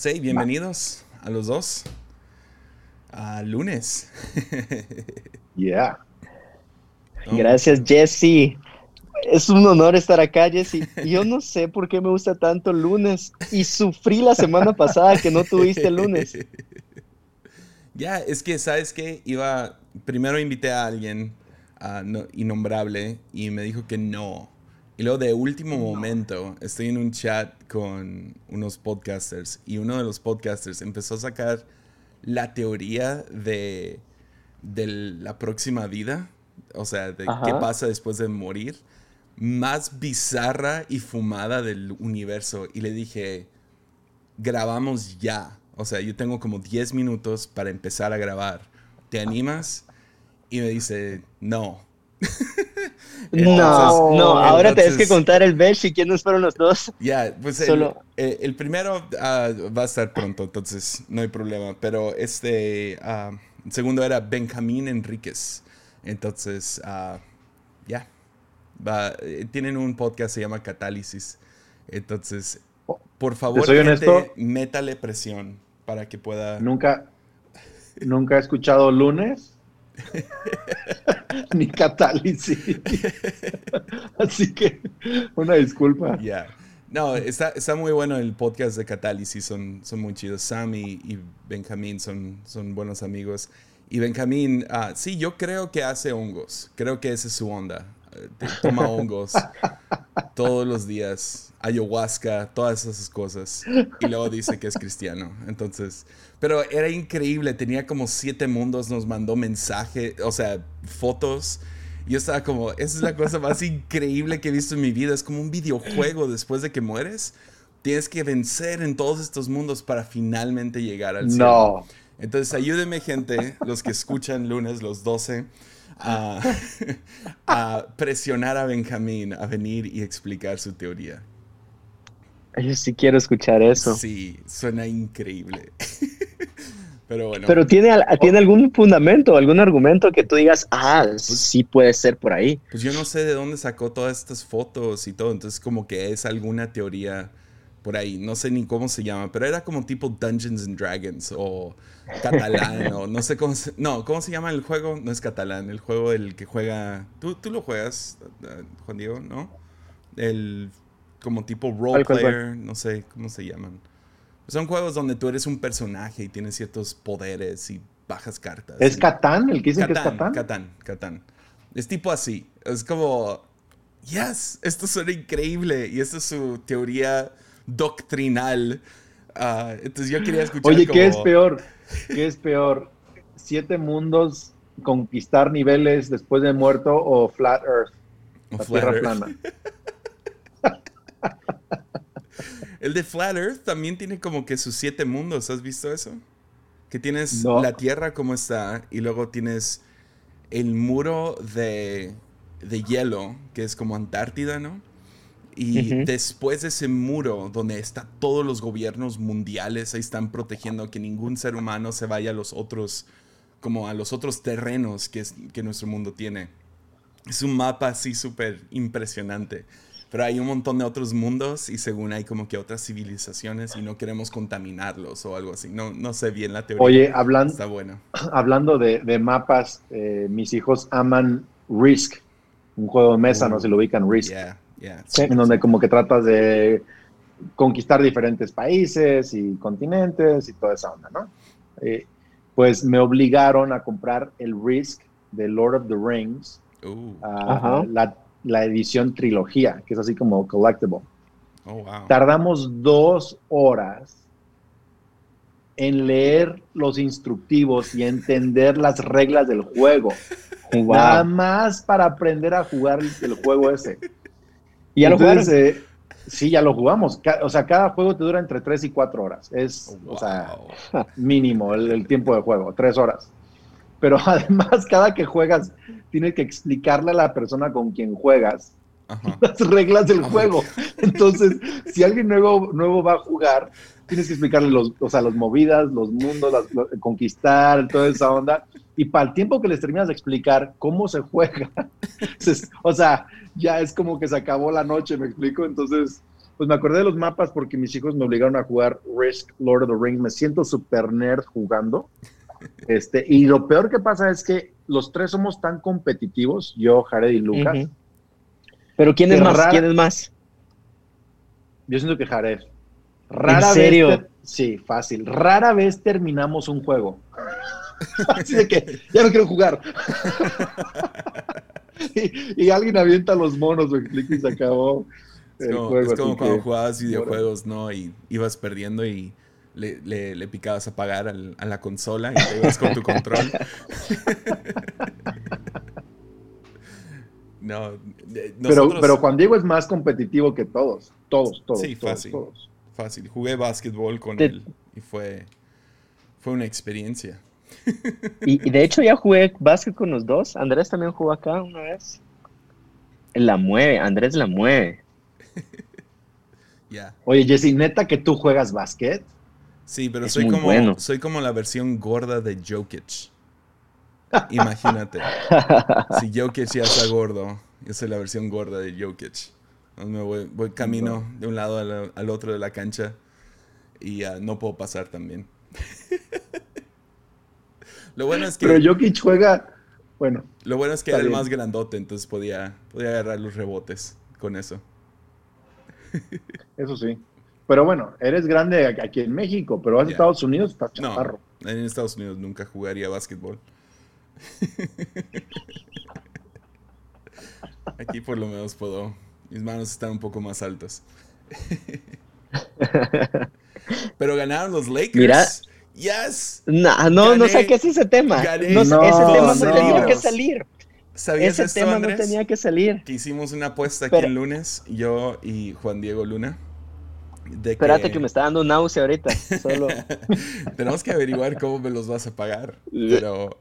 Sí, bienvenidos a los dos. A lunes. yeah. Gracias, Jesse. Es un honor estar acá, Jesse. Yo no sé por qué me gusta tanto el lunes y sufrí la semana pasada que no tuviste el lunes. Ya, es que, ¿sabes qué? Iba, primero invité a alguien innombrable y me dijo que no. Y luego de último momento estoy en un chat con unos podcasters y uno de los podcasters empezó a sacar la teoría de, de la próxima vida, o sea, de qué pasa después de morir, más bizarra y fumada del universo. Y le dije, grabamos ya. O sea, yo tengo como 10 minutos para empezar a grabar. ¿Te animas? Y me dice, no. no, no, ahora tienes que contar el Besh y quiénes fueron los dos. Ya, pues el, eh, primero ah, va a estar pronto, entonces no hay problema. Pero este, ah, el segundo era Benjamín Enríquez. Entonces, uh, ya, eh, tienen un podcast se llama Catálisis. Entonces, por favor, gente, métale presión para que pueda. Nunca, nunca he escuchado lunes. ni catálisis. Así que una disculpa. Ya. No, está, está, muy bueno el podcast de Catálisis, son, son muy chidos. Sam y, Benjamín son, son buenos amigos. Y Benjamín, ah, sí, yo creo que hace hongos. Creo que esa es su onda. Toma hongos todos los días, ayahuasca, todas esas cosas. Y luego dice que es cristiano. Entonces, pero era increíble, tenía como siete mundos, nos mandó mensaje, o sea, fotos. Yo estaba como, esa es la cosa más increíble que he visto en mi vida. Es como un videojuego después de que mueres. Tienes que vencer en todos estos mundos para finalmente llegar al cielo. No. Entonces, ayúdenme, gente, los que escuchan lunes, los 12 a, presionar a Benjamín a venir y explicar su teoría. Yo sí quiero escuchar eso. Sí, suena increíble. Pero bueno. Pero tiene, tiene algún fundamento, algún argumento que tú digas, ah, pues sí puede ser por ahí. Pues yo no sé de dónde sacó todas estas fotos y todo, entonces como que es alguna teoría por ahí, no sé ni cómo se llama, pero era como tipo Dungeons and Dragons o catalán o no sé cómo se, no, ¿cómo se llama el juego? No es catalán, el juego el que juega, tú, tú lo juegas, eh, Juan Diego, ¿no? El como tipo role player, no sé cómo se llaman. Son juegos donde tú eres un personaje y tienes ciertos poderes y bajas cartas. ¿Es Catán? ¿El que dicen que es Catán? Catán, Catán. Es tipo así. Es como, yes, esto suena increíble. Y esta es su teoría doctrinal. Ah, entonces yo quería escuchar. Oye, ¿qué es peor? ¿Qué es peor? ¿Siete mundos, conquistar niveles después de muerto o Flat Earth? la tierra plana. El de Flat Earth también tiene como que sus siete mundos. ¿Has visto eso? Que tienes la Tierra como está y luego tienes el muro de, de hielo, que es como Antártida, ¿no? Y después de ese muro donde están todos los gobiernos mundiales, ahí están protegiendo que ningún ser humano se vaya a los otros, como a los otros terrenos que, es, que nuestro mundo tiene. Es un mapa así súper impresionante. Pero hay un montón de otros mundos y según hay como que otras civilizaciones y no queremos contaminarlos o algo así. No, no sé bien la teoría. Oye, hablando, Está bueno. hablando de, mapas, eh, mis hijos aman Risk, un juego de mesa, no se lo ubican, Risk. En donde como que tratas de conquistar diferentes países y continentes y toda esa onda, ¿no? Eh, pues me obligaron a comprar el Risk de Lord of the Rings, uh. la, edición trilogía, que es así como collectible. Oh, Tardamos dos horas en leer los instructivos y entender las reglas del juego. Nada más para aprender a jugar el juego ese. ¿Y ya lo eh, sí, ya lo jugamos. O sea, cada juego te dura entre 3 y 4 horas. Es, o sea, mínimo el, tiempo de juego, 3 horas. Pero además, cada que juegas, tienes que explicarle a la persona con quien juegas las reglas del juego. Entonces, si alguien nuevo, nuevo va a jugar, tienes que explicarle los, o sea, las movidas, los mundos, conquistar, toda esa onda. Y para el tiempo que les terminas de explicar cómo se juega, o sea, ya es como que se acabó la noche, me explico. Entonces, pues me acordé de los mapas porque mis hijos me obligaron a jugar Risk Lord of the Rings. Me siento super nerd jugando. Este, y lo peor que pasa es que los tres somos tan competitivos, yo, Jared y Lucas. Pero ¿quién es más? ¿Quién es más? Yo siento que Jared. Rara ¿En serio? sí, fácil. Rara vez terminamos un juego. Así de que ya no quiero jugar. y, alguien avienta los monos, me explico, y se acabó. Es como, cuando jugabas videojuegos, ¿no? Y ibas perdiendo y le, le, picabas a pagar a la consola y te ibas con tu control. no, pero, pero Juan Diego es más competitivo que todos. Todos, todos. Sí, fácil. Fácil. Jugué básquetbol con él y fue, fue una experiencia. y, y, de hecho ya jugué básquet con los dos. Andrés también jugó acá una vez. La mueve, Andrés la mueve. Oye, Jesse, neta que tú juegas básquet. Sí, pero soy como, soy como la versión gorda de Jokic. Imagínate. si Jokic ya está gordo, yo soy la versión gorda de Jokic. Me voy, camino de un lado al, otro de la cancha y no puedo pasar también. lo bueno es que. Pero Jokic juega. Bueno. Lo bueno es que era el más grandote, entonces podía, podía agarrar los rebotes con eso. Eso sí. Pero bueno, eres grande aquí en México, pero vas a Estados Unidos, está chaparro. No, en Estados Unidos nunca jugaría básquetbol. Aquí por lo menos puedo. Mis manos están un poco más altas. Pero ganaron los Lakers. Mira. Yes. no, no, no saques ese tema. No, ese tema no, tenía que salir. ¿Sabías ese tema no tenía que salir. Que hicimos una apuesta aquí el lunes, yo y Juan Diego Luna. Espérate que... me está dando náusea ahorita. Solo. Tenemos que averiguar cómo me los vas a pagar. Pero.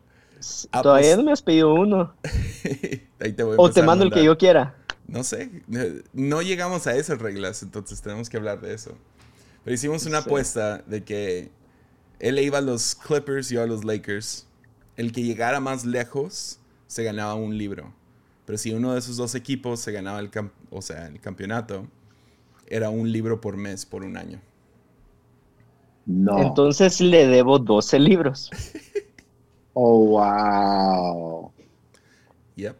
Todavía no me has pedido uno. o te mando el que yo quiera. No sé. No llegamos a esas reglas, entonces tenemos que hablar de eso. Pero hicimos una apuesta de que él iba a los Clippers y yo a los Lakers. El que llegara más lejos se ganaba un libro. Pero si uno de esos dos equipos se ganaba el, o sea, el campeonato, era un libro por mes por un año. No. Entonces le debo 12 libros. oh, wow. Yep.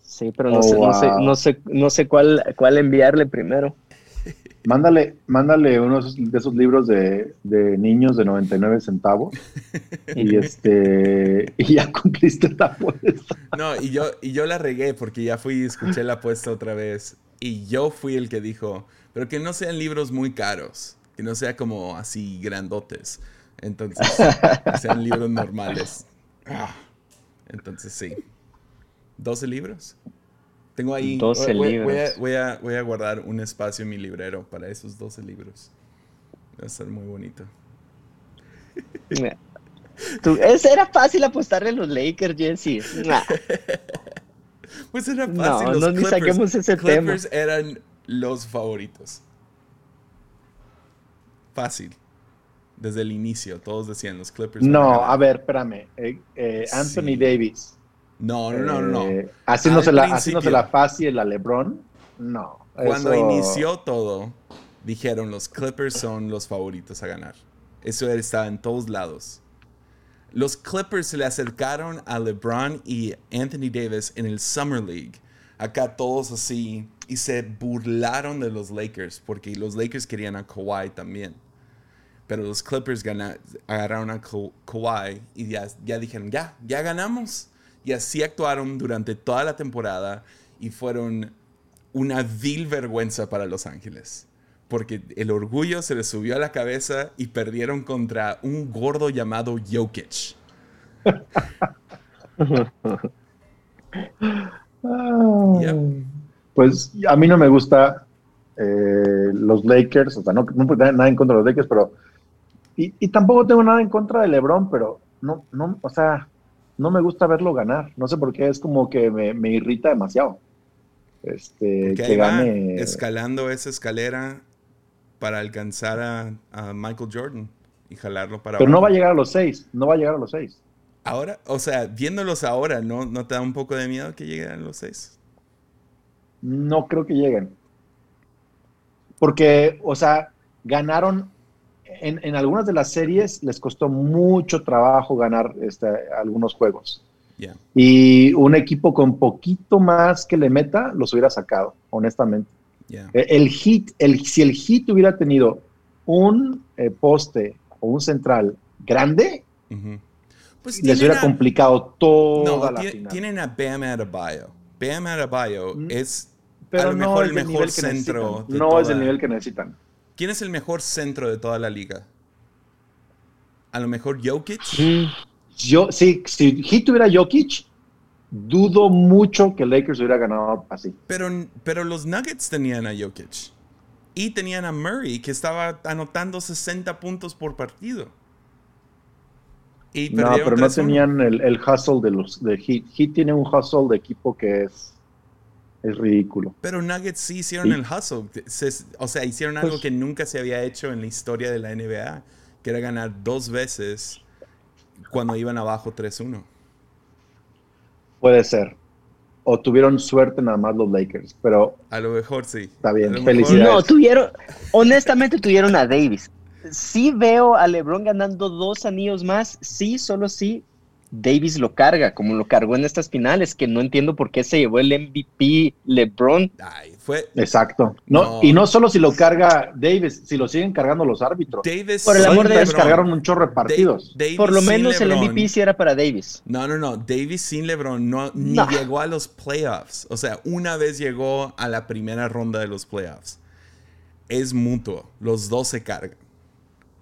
Sí, pero no, oh, sé, no, sé, no, sé, no sé cuál, cuál enviarle primero. Mándale, mándale uno de esos libros de, niños de 99 centavos y este y ya cumpliste la apuesta. No, y yo, y yo la regué porque ya fui y escuché la apuesta otra vez y yo fui el que dijo, pero que no sean libros muy caros, que no sea como así grandotes. Entonces, que sean libros normales. Ah, entonces sí. ¿12 libros? Tengo ahí. 12 voy, libros. Voy a, voy, a, guardar un espacio en mi librero para esos 12 libros. Va a ser muy bonito. era fácil apostarle a los Lakers, Jesse. pues era fácil. No, los no, Clippers, ni saquemos ese Clippers eran los favoritos. Fácil. Desde el inicio, todos decían los Clippers. No, a ver, espérame. Eh, eh, Anthony Davis no, no, no, no. Eh, haciéndose, la, la fácil a LeBron, no. Cuando inició todo, dijeron los Clippers son los favoritos a ganar. Eso estaba en todos lados. Los Clippers le acercaron a LeBron y Anthony Davis en el Summer League. Acá todos así. Y se burlaron de los Lakers porque los Lakers querían a Kawhi también. Pero los Clippers agarraron a Kawhi y ya, ya dijeron, ya, ya ganamos. Y así actuaron durante toda la temporada y fueron una vil vergüenza para Los Ángeles. Porque el orgullo se les subió a la cabeza y perdieron contra un gordo llamado Jokic. Pues a mí no me gusta eh, los Lakers, o sea, no, no nada en contra de los Lakers, pero. Y, y, tampoco tengo nada en contra de LeBron, pero no, no, o sea, no me gusta verlo ganar. No sé por qué, es como que me, irrita demasiado. Este, que gane. escalando esa escalera para alcanzar a, Michael Jordan y jalarlo para. Pero no va a llegar a los seis, no va a llegar a los seis. Ahora, o sea, viéndolos ahora, ¿no, ¿no te da un poco de miedo que lleguen a los seis? No creo que lleguen. porque, o sea, ganaron en, algunas de las series les costó mucho trabajo ganar este, algunos juegos. Y un equipo con poquito más que le meta los hubiera sacado, honestamente. E, el hit, el, si el hit hubiera tenido un eh, poste o un central grande, pues les hubiera complicado toda la final. Tienen a Bam Adebayo. Bam Adebayo mm, es pero a lo mejor el mejor centro. no es el nivel que necesitan. ¿Quién es el mejor centro de toda la liga? A lo mejor Jokic. Yo, sí, si Heat tuviera Jokic, dudo mucho que Lakers hubiera ganado así. Pero, pero los Nuggets tenían a Jokic. Y tenían a Murray, que estaba anotando 60 puntos por partido. no, pero no tenían el, el, hustle de los de Heat. Heat tiene un hustle de equipo que es es ridículo. Pero Nuggets sí hicieron el hustle. o sea, hicieron algo pues que nunca se había hecho en la historia de la NBA, que era ganar dos veces cuando iban abajo 3-1. Puede ser. O tuvieron suerte nada más los Lakers, pero... A lo mejor sí. Está bien, felicidades. No, tuvieron, honestamente tuvieron a Davis. Sí veo a LeBron ganando dos anillos más, sí, solo sí, Davis lo carga, como lo cargó en estas finales, que no entiendo por qué se llevó el MVP LeBron. fue... Exacto. No, Y no solo si lo carga Davis, si lo siguen cargando los árbitros. Davis por el amor de Dios, cargaron un chorro de partidos. por lo menos el MVP sí era para Davis. No, no, no. Davis sin LeBron no, ni llegó a los playoffs. O sea, una vez llegó a la primera ronda de los playoffs. Es mutuo. Los dos se cargan.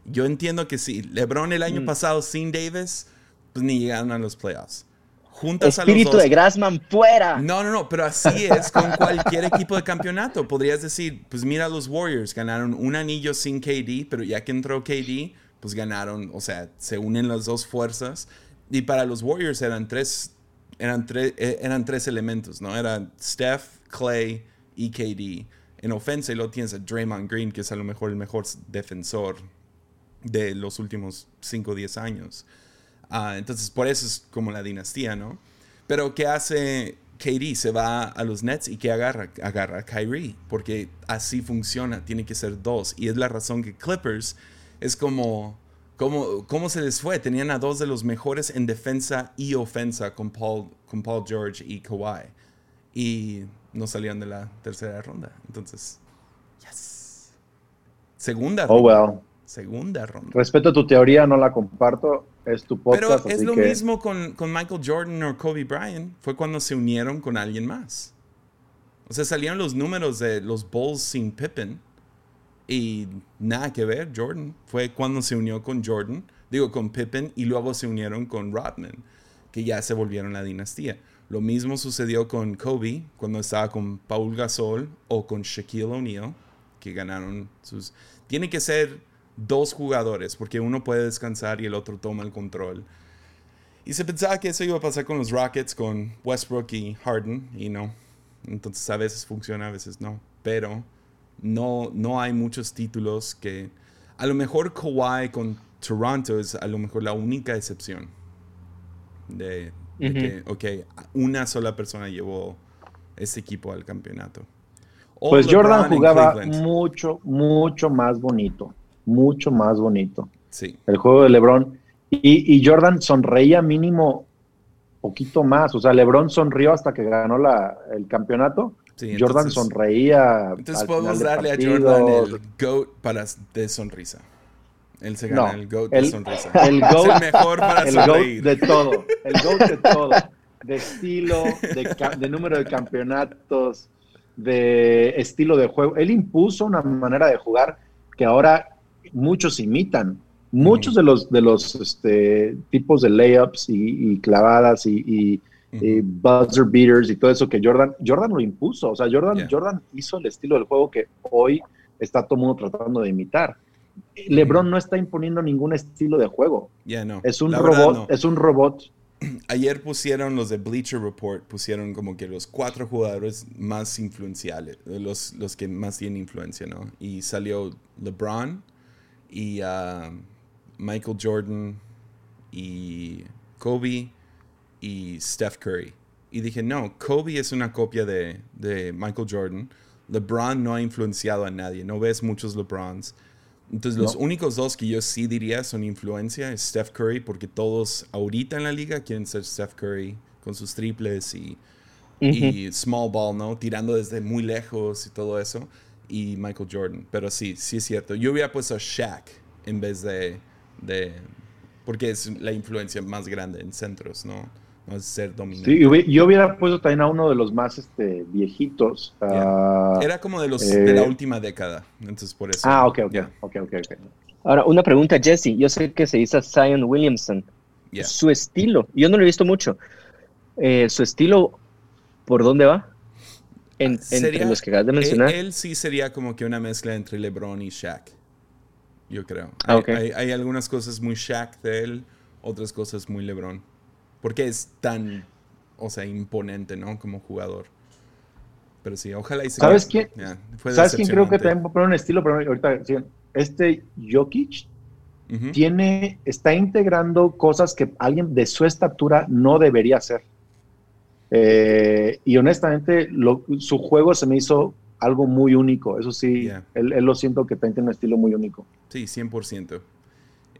Yo entiendo que sí. LeBron el año mm. pasado sin Davis pues ni llegaron a los playoffs. Juntas Espíritu a los dos, de Grassman fuera. No, no, no, pero así es con cualquier equipo de campeonato. Podrías decir, pues mira los Warriors, ganaron un anillo sin KD, pero ya que entró KD, pues ganaron, o sea, se unen las dos fuerzas. Y para los Warriors eran tres, eran, tres, eh, eran tres elementos, ¿no? Eran Steph, Clay y KD. En ofensa y luego tienes a Draymond Green, que es a lo mejor el mejor defensor de los últimos 5 o 10 años. Ah, entonces, por eso es como la dinastía, ¿no? Pero ¿qué hace KD? Se va a los Nets y ¿qué agarra? Agarra a Kyrie, porque así funciona, tiene que ser dos. Y es la razón que Clippers es como... ¿Cómo, ¿Cómo se les fue? Tenían a dos de los mejores en defensa y ofensa con Paul, con Paul George y Kawhi. Y no salían de la tercera ronda. Entonces, yes. Segunda oh, ronda. Oh, well. Segunda ronda. Respeto tu teoría, no la comparto es tu podcast. Pero es lo mismo con, con, Michael Jordan o Kobe Bryant. Fue cuando se unieron con alguien más. O sea, salieron los números de los Bulls sin Pippen. Y nada que ver, Jordan. Fue cuando se unió con Jordan, digo, con Pippen, y luego se unieron con Rodman, que ya se volvieron la dinastía. Lo mismo sucedió con Kobe cuando estaba con Paul Gasol o con Shaquille O'Neal, que ganaron sus... Tiene que ser dos jugadores, porque uno puede descansar y el otro toma el control. Y se pensaba que eso iba a pasar con los Rockets, con Westbrook y Harden, y no. Entonces a veces funciona, a veces no. Pero no, no hay muchos títulos que... A lo mejor Kawhi con Toronto es a lo mejor la única excepción. De, que, ok, una sola persona llevó ese equipo al campeonato. pues Jordan jugaba mucho, mucho más bonito mucho más bonito. Sí. El juego de LeBron. Y, Jordan sonreía mínimo poquito más. O sea, LeBron sonrió hasta que ganó la, el campeonato. Jordan sonreía. Entonces podemos darle a Jordan el GOAT para de sonrisa. Él se gana el GOAT de sonrisa. El GOAT, es el mejor para el sonreír. GOAT de todo. El GOAT de todo. De estilo, de, de número de campeonatos, de estilo de juego. Él impuso una manera de jugar que ahora muchos imitan. Muchos de los, de los este, tipos de layups y, clavadas y, buzzer beaters y todo eso que Jordan, Jordan lo impuso. O sea, Jordan, Jordan hizo el estilo del juego que hoy está todo el mundo tratando de imitar. LeBron no está imponiendo ningún estilo de juego. no. Es un robot, es un robot. Ayer pusieron los de Bleacher Report, pusieron como que los cuatro jugadores más influenciales, los, los que más tienen influencia, ¿no? Y salió LeBron, y Michael Jordan y Kobe y Steph Curry. Y dije, no, Kobe es una copia de, Michael Jordan. LeBron no ha influenciado a nadie, no ves muchos LeBrons. Entonces, los únicos dos que yo sí diría son influencia es Steph Curry, porque todos ahorita en la liga quieren ser Steph Curry con sus triples y, y small ball, ¿no? Tirando desde muy lejos y todo eso. Y Michael Jordan. Pero sí, sí es cierto. Yo hubiera puesto a Shaq en vez de, de porque es la influencia más grande en centros, ¿no? No es ser dominante. Sí, yo hubiera puesto también a uno de los más este, viejitos. Era como de los de la eh, última década, entonces por eso. Ah, ok, ok, ok, ok. Ahora, una pregunta, Jesse. Yo sé que se dice Zion Williamson. Su estilo, yo no lo he visto mucho. Eh, su estilo, ¿por dónde va? En, entre los que acabas de mencionar. Él, sí sería como que una mezcla entre LeBron y Shaq yo creo. Ah, hay, algunas cosas muy Shaq de él, otras cosas muy LeBron. Porque es tan, o sea, imponente, ¿no? Como jugador. Pero sí, ojalá y se ¿Sabes quién? ¿Sabes quién creo que también poner un estilo? Pero ahorita, este Jokic tiene, está integrando cosas que alguien de su estatura no debería hacer. Eh, y honestamente, su juego se me hizo algo muy único. Eso sí, él, lo siento que tiene un estilo muy único. Sí, 100%.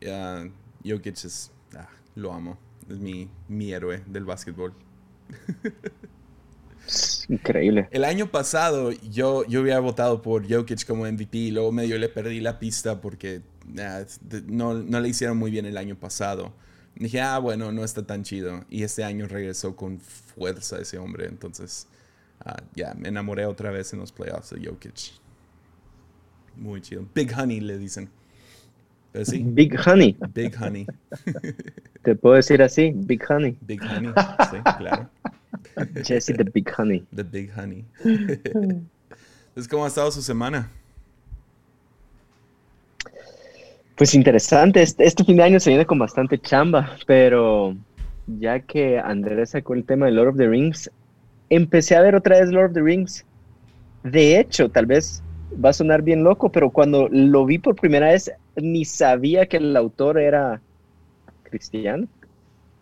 Uh, Jokic es, ah, lo amo. Es mi, mi héroe del básquetbol. Increíble. El año pasado yo, yo había votado por Jokic como MVP y luego medio le perdí la pista porque ah, no, no, le hicieron muy bien el año pasado. Dije, ah, bueno, no está tan chido. Y este año regresó con fuerza ese hombre. Entonces, Ah, ya, me enamoré otra vez en los playoffs de Jokic. Muy chido. Big Honey le dicen. Big Honey. Big Honey. Te puedo decir así, Big Honey. Big Honey, sí, claro. Jesse the Big Honey. The Big Honey. Entonces, ¿cómo ha estado su semana? Pues interesante. Este, este, fin de año se viene con bastante chamba, pero ya que Andrés sacó el tema de Lord of the Rings, empecé a ver otra vez Lord of the Rings. De hecho, tal vez va a sonar bien loco, pero cuando lo vi por primera vez, ni sabía que el autor era cristiano.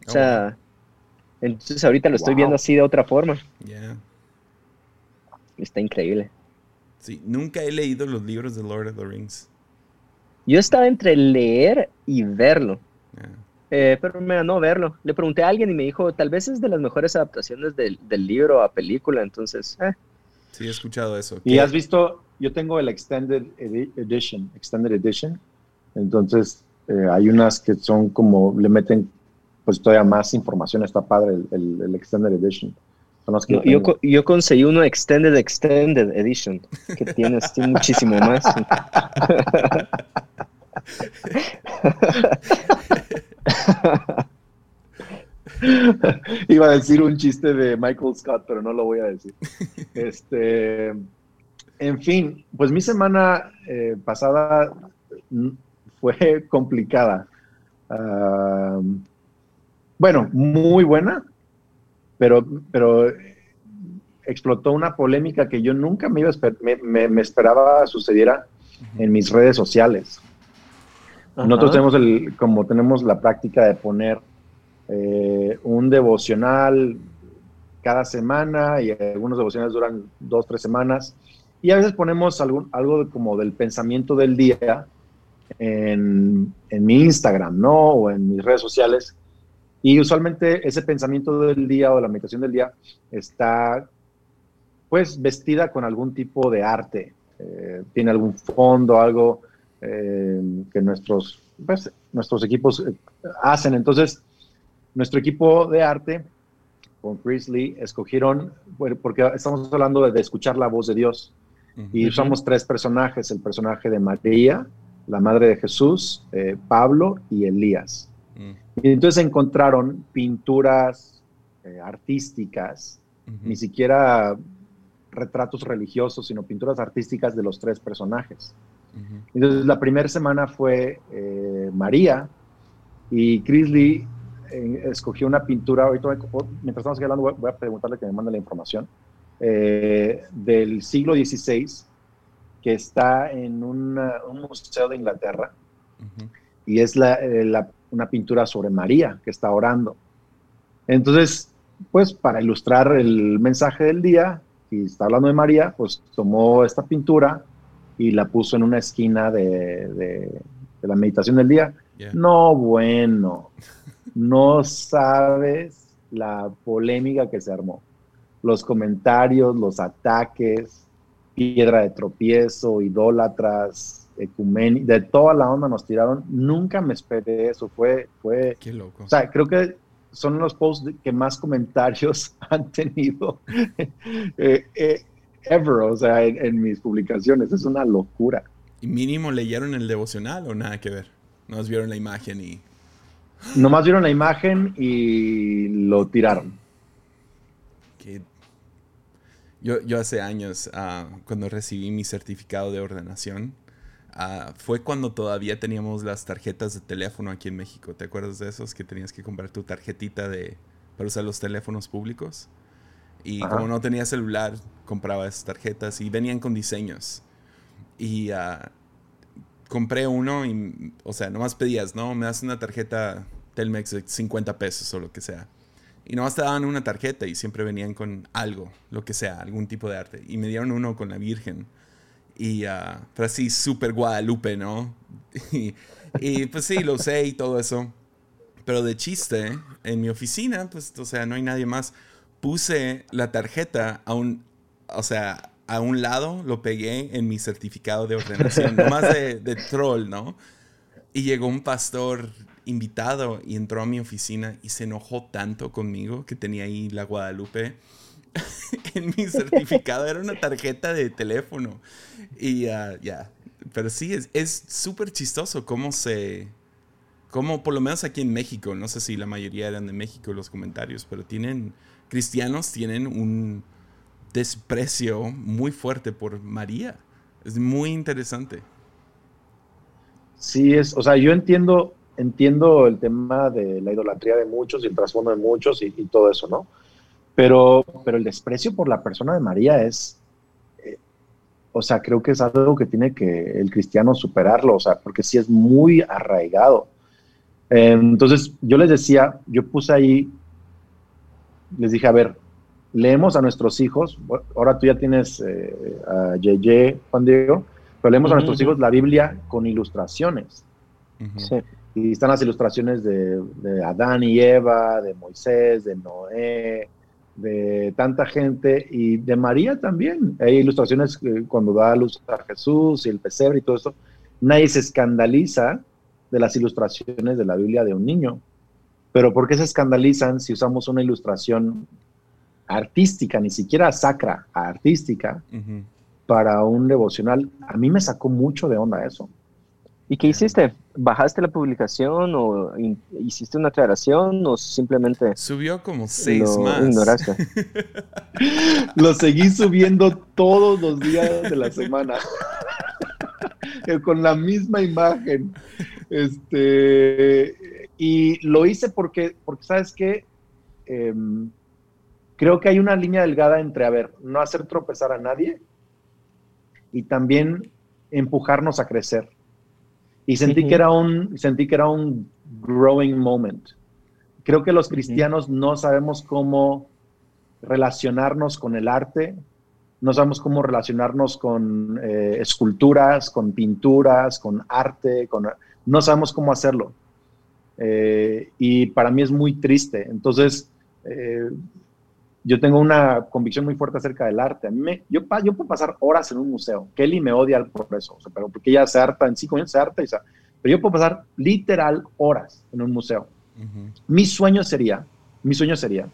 O sea, oh, entonces ahorita lo estoy viendo así de otra forma. Está increíble. Sí, nunca he leído los libros de Lord of the Rings. Yo estaba entre leer y verlo. Eh, pero me ganó verlo. Le pregunté a alguien y me dijo, tal vez es de las mejores adaptaciones del, libro a película, entonces... Eh. Sí, he escuchado eso. Y has visto, yo tengo el Extended Edition, Extended Edition, entonces eh, hay unas que son como, le meten pues todavía más información, está padre el, Extended Edition. yo, yo, conseguí uno Extended Extended Edition, que tiene muchísimo más. Iba a decir un chiste de Michael Scott, pero no lo voy a decir. Este, en fin, pues mi semana eh, pasada fue complicada. bueno, muy buena, pero, pero explotó una polémica que yo nunca me, iba me esperaba sucediera en mis redes sociales. Nosotros tenemos el, como tenemos la práctica de poner eh, un devocional cada semana y algunos devocionales duran dos, tres semanas. Y a veces ponemos algún, algo como del pensamiento del día en, en, mi Instagram, ¿no? O en mis redes sociales. Y usualmente ese pensamiento del día o la meditación del día está pues vestida con algún tipo de arte. Eh, tiene algún fondo, algo eh, que nuestros, pues, nuestros equipos eh, hacen. Entonces, nuestro equipo de arte con Chris Lee escogieron, porque estamos hablando de, escuchar la voz de Dios, y usamos tres personajes, el personaje de María, la madre de Jesús, eh, Pablo y Elías. Mm. Y entonces encontraron pinturas artísticas, ni siquiera retratos religiosos, sino pinturas artísticas de los tres personajes. Entonces, la primera semana fue eh, María y Chris Lee eh, escogió una pintura, ahorita, mientras estamos hablando, voy a preguntarle que me mande la información, eh, del siglo XVI, que está en un museo de Inglaterra, y es una pintura sobre María, que está orando. Entonces, pues para ilustrar el mensaje del día, y está hablando de María, pues tomó esta pintura y la puso en una esquina de, la meditación del día. No, bueno, no sabes la polémica que se armó. Los comentarios, los ataques, piedra de tropiezo, idólatras, ecumen, de toda la onda nos tiraron. Nunca me esperé eso. Fue, fue. Qué loco. O sea, creo que son los posts que más comentarios han tenido eh, eh, ever, o sea, en, mis publicaciones. Es una locura. ¿Y mínimo leyeron el devocional o nada que ver? Nomás vieron la imagen y... Nomás vieron la imagen y lo tiraron. Yo, yo hace años, ah, cuando recibí mi certificado de ordenación, Ah, fue cuando todavía teníamos las tarjetas de teléfono aquí en México. ¿Te acuerdas de esos? Que tenías que comprar tu tarjetita de, para usar los teléfonos públicos. Y como no tenía celular, compraba esas tarjetas y venían con diseños. Y uh, compré uno y, o sea, nomás pedías, ¿no? Me das una tarjeta Telmex de 50 pesos o lo que sea. Y nomás te daban una tarjeta y siempre venían con algo, lo que sea, algún tipo de arte. Y me dieron uno con la Virgen. Y, uh, pero así súper Guadalupe, ¿no? y, pues sí, lo sé y todo eso. Pero de chiste, en mi oficina, pues, o sea, no hay nadie más. Puse la tarjeta a un, o sea, a un lado, lo pegué en mi certificado de ordenación, nomás de, de troll, ¿no? Y llegó un pastor invitado y entró a mi oficina y se enojó tanto conmigo que tenía ahí la Guadalupe en mi certificado. Era una tarjeta de teléfono. Y ya, pero sí, es súper chistoso cómo se... Como por lo menos aquí en México, no sé si la mayoría eran de México los comentarios, pero tienen, cristianos tienen un desprecio muy fuerte por María. Es muy interesante. Sí, es, o sea, yo entiendo, entiendo el tema de la idolatría de muchos y el trasfondo de muchos y todo eso, ¿no? Pero, pero el desprecio por la persona de María es, eh, o sea, creo que es algo que tiene que el cristiano superarlo, o sea, porque sí es muy arraigado. Entonces, yo les decía, yo puse ahí, les dije, a ver, leemos a nuestros hijos, ahora tú ya tienes eh, a Yeye, Juan Diego, pero leemos a nuestros hijos la Biblia con ilustraciones. Y están las ilustraciones de, de Adán y Eva, de Moisés, de Noé, de tanta gente y de María también. Hay ilustraciones cuando da a luz a Jesús y el pesebre y todo eso. Nadie se escandaliza de las ilustraciones de la Biblia de un niño. Pero ¿por qué se escandalizan si usamos una ilustración artística, ni siquiera sacra, artística, para un devocional? A mí me sacó mucho de onda eso. ¿Y qué hiciste? ¿Bajaste la publicación o hiciste una aclaración o simplemente... Subió como seis más. Ignoraste? lo seguí subiendo todos los días de la semana. Con la misma imagen. Este, y lo hice porque, porque ¿sabes qué? Em, creo que hay una línea delgada entre, a ver, no hacer tropezar a nadie y también empujarnos a crecer. Y sentí, que era un, sentí que era un growing moment. Creo que los cristianos no sabemos cómo relacionarnos con el arte, no sabemos cómo relacionarnos con eh, esculturas, con pinturas, con arte, con, no sabemos cómo hacerlo. Eh, y para mí es muy triste. Entonces, eh, yo tengo una convicción muy fuerte acerca del arte. A mí me, yo, yo puedo pasar horas en un museo. Kelly me odia por eso, pero porque ella se harta en cinco años, se harta. Y, pero yo puedo pasar literal horas en un museo. Mi sueño sería, mi sueño sería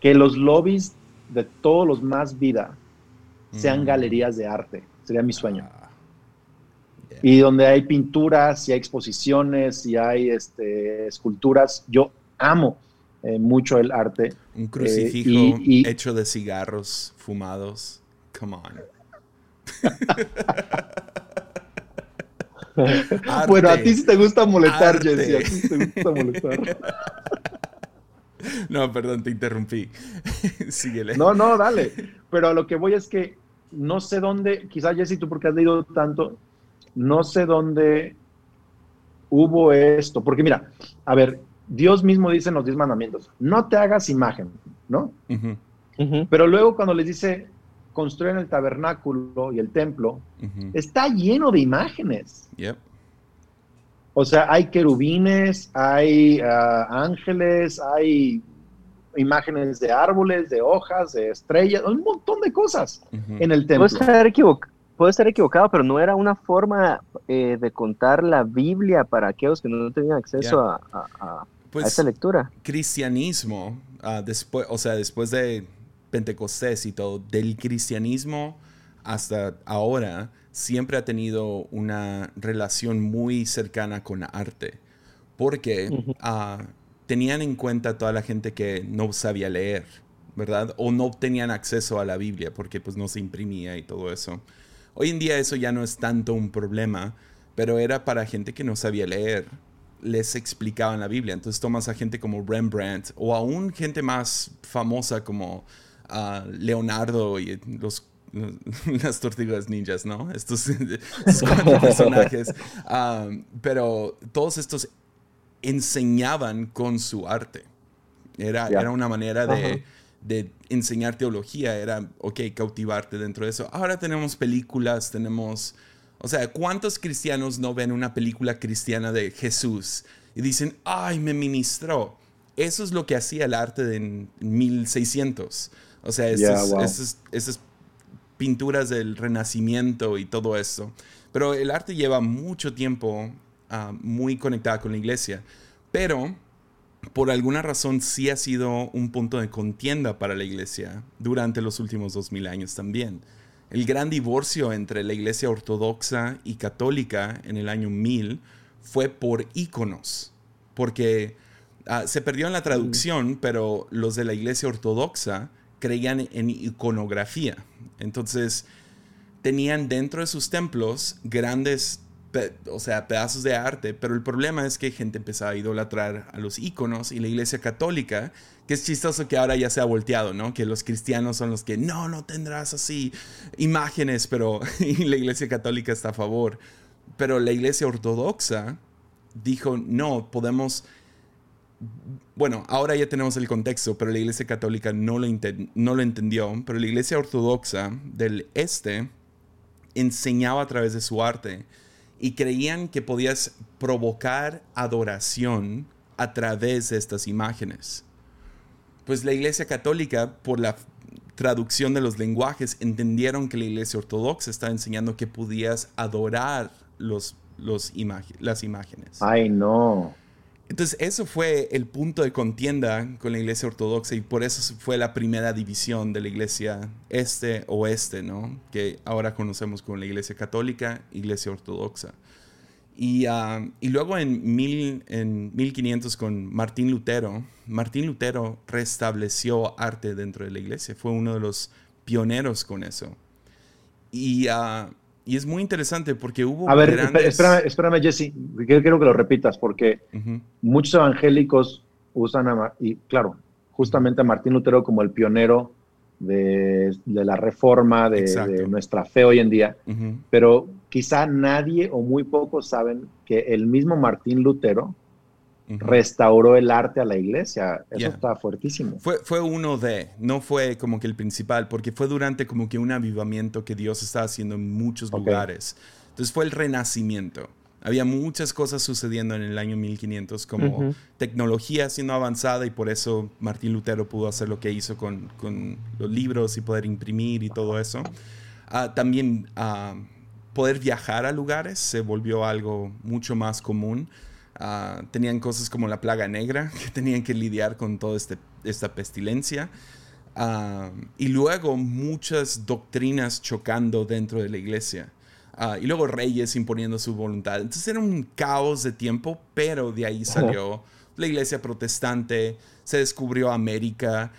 que los lobbies de todos los más vida sean galerías de arte. Sería mi sueño. Y donde hay pinturas, y hay exposiciones, y hay este, esculturas, yo amo eh, mucho el arte. Un eh, crucifijo hecho de cigarros fumados. Come on. bueno, a ti sí te gusta molestar, Jesse. A ti sí te gusta molestar. no, perdón, te interrumpí. Síguele. No, no, dale. Pero a lo que voy es que no sé dónde, quizás Jesse, tú porque has leído tanto, no sé dónde hubo esto. Porque mira, a ver, Dios mismo dice en los diez mandamientos, no te hagas imagen, ¿no? Pero luego cuando les dice, construyen el tabernáculo y el templo, está lleno de imágenes. O sea, hay querubines, hay ah, ángeles, hay imágenes de árboles, de hojas, de estrellas, un montón de cosas en el templo. Puede estar, puede estar equivocado, pero no era una forma eh, de contar la Biblia para aquellos que no tenían acceso a, pues, esa lectura. Cristianismo, ah, después, o sea, después de Pentecostés y todo, del cristianismo hasta ahora, siempre ha tenido una relación muy cercana con arte, porque uh, tenían en cuenta toda la gente que no sabía leer, ¿verdad? O no tenían acceso a la Biblia porque pues no se imprimía y todo eso. Hoy en día eso ya no es tanto un problema, pero era para gente que no sabía leer. Les explicaban la Biblia. Entonces tomas a gente como Rembrandt o aún gente más famosa como uh, Leonardo y los las tortugas ninjas, ¿no? Estos, cuatro personajes. Ah, pero todos estos enseñaban con su arte. Era, era una manera de, de, enseñar teología, era, ok, cautivarte dentro de eso. Ahora tenemos películas, tenemos, o sea, ¿cuántos cristianos no ven una película cristiana de Jesús y dicen, ay, me ministró? Eso es lo que hacía el arte de 1600. O sea, esas, esas pinturas del Renacimiento y todo eso. Pero el arte lleva mucho tiempo Ah, muy conectada con la iglesia. Pero por alguna razón sí ha sido un punto de contienda para la iglesia durante los últimos dos mil años también. El gran divorcio entre la iglesia ortodoxa y católica en el año 1000 fue por íconos, porque ah, se perdió en la traducción, pero los de la iglesia ortodoxa creían en iconografía. Entonces, tenían dentro de sus templos grandes o sea, pedazos de arte, pero el problema es que gente empezaba a idolatrar a los íconos y la iglesia católica, que es chistoso que ahora ya se ha volteado, ¿no? Que los cristianos son los que, no, no tendrás así imágenes, pero la iglesia católica está a favor. Pero la iglesia ortodoxa dijo, no, podemos... Bueno, ahora ya tenemos el contexto, pero la iglesia católica no lo, no lo entendió, pero la iglesia ortodoxa del este enseñaba a través de su arte y creían que podías provocar adoración a través de estas imágenes. Pues la Iglesia Católica, por la traducción de los lenguajes, entendieron que la Iglesia Ortodoxa estaba enseñando que podías adorar los, los las imágenes. Ay, no. Entonces, eso fue el punto de contienda con la iglesia ortodoxa y por eso fue la primera división de la iglesia este-oeste, ¿no? Que ahora conocemos como la iglesia católica, iglesia ortodoxa. Y, ah, luego en, mil, en 1500 con Martín Lutero, Martín Lutero restableció arte dentro de la iglesia, fue uno de los pioneros con eso. Y, uh, y es muy interesante porque hubo. A ver, espérame, espérame, Jesse, quiero, que lo repitas, porque muchos evangélicos usan, a, y claro, justamente a Martín Lutero como el pionero de, de la reforma de, nuestra fe hoy en día, pero quizá nadie o muy pocos saben que el mismo Martín Lutero restauró el arte a la iglesia. Eso está fuertísimo. Fue, fue uno de, no fue como que el principal, porque fue durante como que un avivamiento que Dios estaba haciendo en muchos lugares. Entonces fue el renacimiento. Había muchas cosas sucediendo en el año 1500, como tecnología siendo avanzada y por eso Martín Lutero pudo hacer lo que hizo con, con los libros y poder imprimir y todo eso. Ah, también ah, poder viajar a lugares se volvió algo mucho más común. Ah, tenían cosas como la plaga negra, que tenían que lidiar con toda este, esta pestilencia. Ah, y luego muchas doctrinas chocando dentro de la iglesia. Ah, y luego reyes imponiendo su voluntad. Entonces era un caos de tiempo, pero de ahí salió la iglesia protestante, se descubrió América,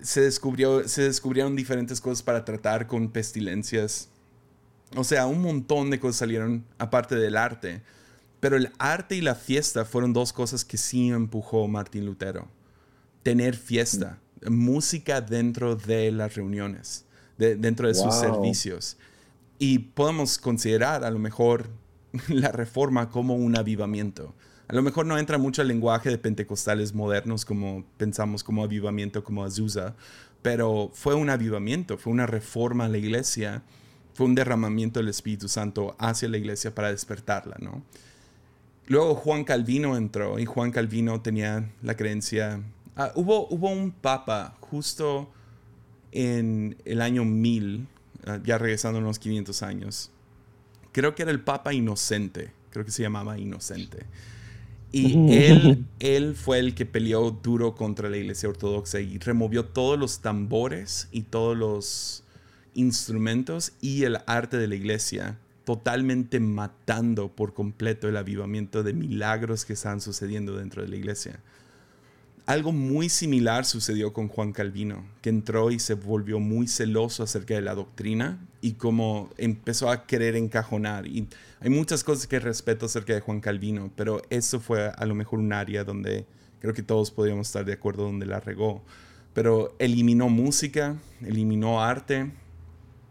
se, descubrió, se descubrieron diferentes cosas para tratar con pestilencias. O sea, un montón de cosas salieron aparte del arte. Pero el arte y la fiesta fueron dos cosas que sí empujó Martín Lutero. Tener fiesta, música dentro de las reuniones, dentro de sus servicios. Y podemos considerar a lo mejor la reforma como un avivamiento. A lo mejor no entra mucho el lenguaje de pentecostales modernos como pensamos como avivamiento, como Azusa, pero fue un avivamiento, fue una reforma a la iglesia, fue un derramamiento del Espíritu Santo hacia la iglesia para despertarla, ¿no? Luego Juan Calvino entró y Juan Calvino tenía la creencia, ah, hubo, hubo un papa justo en el año 1000, ah, ya regresando unos 500 años, creo que era el papa inocente, creo que se llamaba inocente. Y él, él fue el que peleó duro contra la iglesia ortodoxa y removió todos los tambores y todos los instrumentos y el arte de la iglesia, totalmente matando por completo el avivamiento de milagros que estaban sucediendo dentro de la iglesia. Algo muy similar sucedió con Juan Calvino, que entró y se volvió muy celoso acerca de la doctrina y como empezó a querer encajonar. Y hay muchas cosas que respeto acerca de Juan Calvino, pero eso fue a lo mejor un área donde creo que todos podríamos estar de acuerdo donde la regó. Pero eliminó música, eliminó arte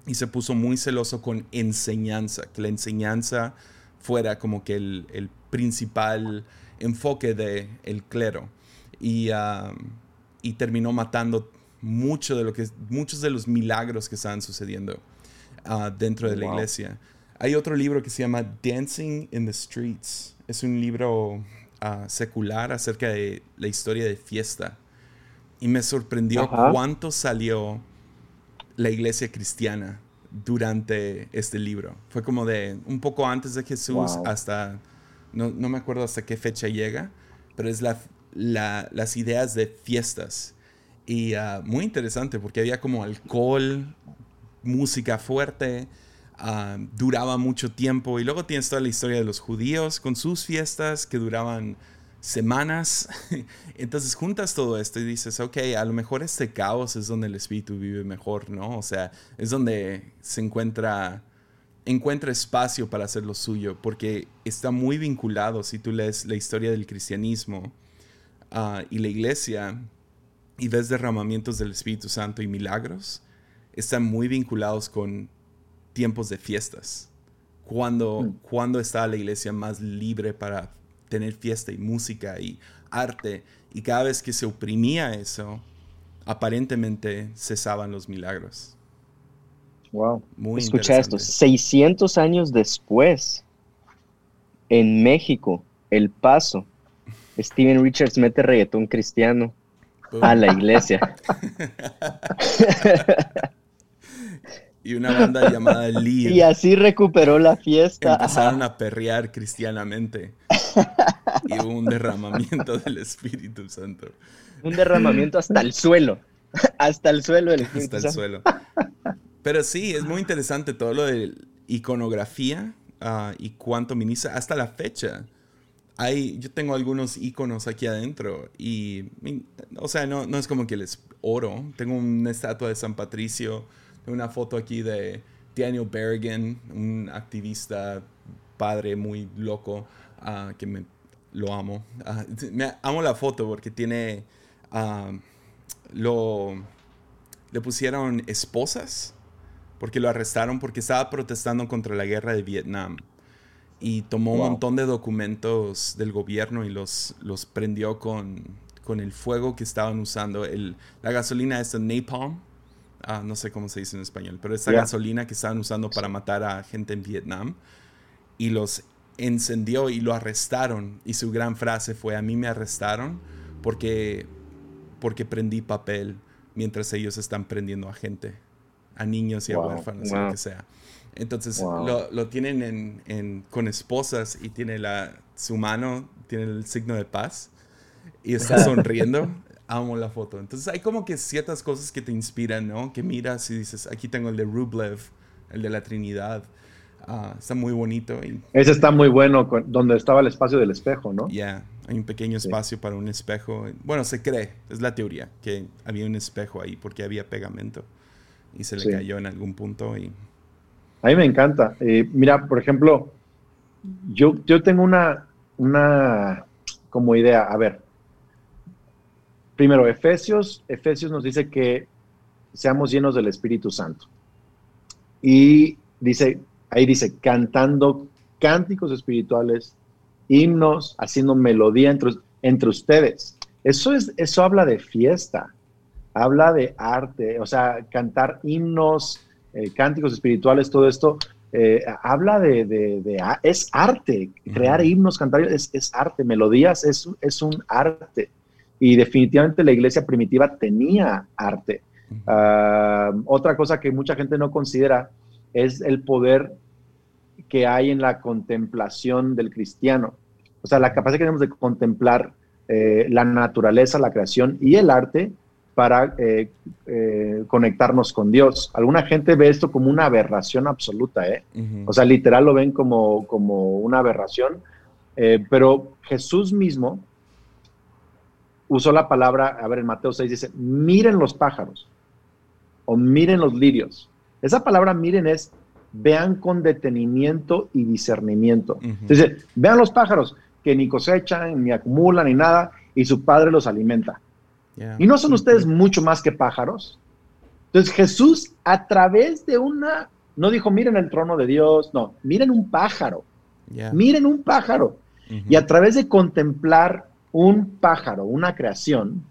y se puso muy celoso con enseñanza, que la enseñanza fuera como que el, el principal enfoque del el clero y, y terminó matando mucho de lo que, muchos de los milagros que estaban sucediendo ah, dentro de la iglesia. Hay otro libro que se llama Dancing in the Streets. Es un libro ah, secular acerca de la historia de fiesta. Y me sorprendió cuánto salió la iglesia cristiana durante este libro. Fue como de un poco antes de Jesús hasta, no, no, me acuerdo hasta qué fecha llega, pero es la, las ideas de fiestas. Y ah, muy interesante porque había como alcohol, música fuerte, ah, duraba mucho tiempo. Y luego tienes toda la historia de los judíos con sus fiestas que duraban semanas. Entonces juntas todo esto y dices, ok, a lo mejor este caos es donde el espíritu vive mejor, ¿no? O sea, es donde se encuentra encuentra espacio para hacer lo suyo, porque está muy vinculado, si tú lees la historia del cristianismo, Ah, y la iglesia y ves derramamientos del Espíritu Santo y milagros, están muy vinculados con tiempos de fiestas. Cuando, mm. cuando está la iglesia más libre para tener fiesta y música y arte, y cada vez que se oprimía eso, aparentemente cesaban los milagros. Wow. Muy Escucha esto, 600 años después, en México, El Paso, Steven Richards mete reggaetón cristiano a la iglesia. y una banda llamada Lee. Y así recuperó la fiesta. Empezaron a perrear cristianamente. y hubo un derramamiento del Espíritu Santo. Un derramamiento hasta el suelo. hasta el suelo del Espíritu Hasta el suelo. Pero sí, es muy interesante todo lo de iconografía ah, y cuánto ministra hasta la fecha yo tengo algunos iconos aquí adentro y, o sea, no, no es como que les oro. Tengo una estatua de San Patricio, una foto aquí de Daniel Berrigan, un activista padre muy loco ah, que me lo amo. Ah, me amo la foto porque tiene ah, lo le pusieron esposas porque lo arrestaron porque estaba protestando contra la guerra de Vietnam y tomó un montón de documentos del gobierno y los, los prendió con, con el fuego que estaban usando. El, la gasolina es napalm, ah, no sé cómo se dice en español, pero esa gasolina que estaban usando para matar a gente en Vietnam. Y los encendió y lo arrestaron. Y su gran frase fue, a mí me arrestaron porque, porque prendí papel mientras ellos están prendiendo a gente, a niños y a huérfanos, lo que sea. Entonces lo, tienen en, con esposas y tiene la, su mano, tiene el signo de paz y está sonriendo. Amo la foto. Entonces hay como que ciertas cosas que te inspiran, ¿no? Que miras y dices, aquí tengo el de Rublev, el de la Trinidad. Ah, está muy bonito. Y... Ese está muy bueno, donde estaba el espacio del espejo, ¿no? Ya, hay un pequeño espacio para un espejo. Bueno, se cree, es la teoría, que había un espejo ahí porque había pegamento y se le cayó en algún punto y a mí me encanta. Eh, mira, por ejemplo, yo, yo tengo una, una como idea. A ver, primero, Efesios, Efesios nos dice que seamos llenos del Espíritu Santo. Y dice, ahí dice, cantando cánticos espirituales, himnos, haciendo melodía entre, entre ustedes. Eso, es, eso habla de fiesta. habla de arte, o sea, cantar himnos, eh, cánticos espirituales, todo esto, eh, habla de, es arte, crear himnos, cantar es, arte, melodías es, es, un arte. Y definitivamente la iglesia primitiva tenía arte. Ah, otra cosa que mucha gente no considera es el poder que hay en la contemplación del cristiano. O sea, la capacidad que tenemos de contemplar eh, la naturaleza, la creación y el arte para eh, eh, conectarnos con Dios. Alguna gente ve esto como una aberración absoluta, ¿eh? O sea, literal lo ven como, como una aberración, pero Jesús mismo usó la palabra, a ver, en Mateo 6 dice, miren los pájaros o miren los lirios. Esa palabra miren es vean con detenimiento y discernimiento. Dice, vean los pájaros que ni cosechan, ni acumulan, ni nada, y su padre los alimenta. ¿Y no son ustedes mucho más que pájaros? Entonces Jesús a través de una, no dijo, miren el trono de Dios, no, miren un pájaro, miren un pájaro. Y a través de contemplar un pájaro, una creación,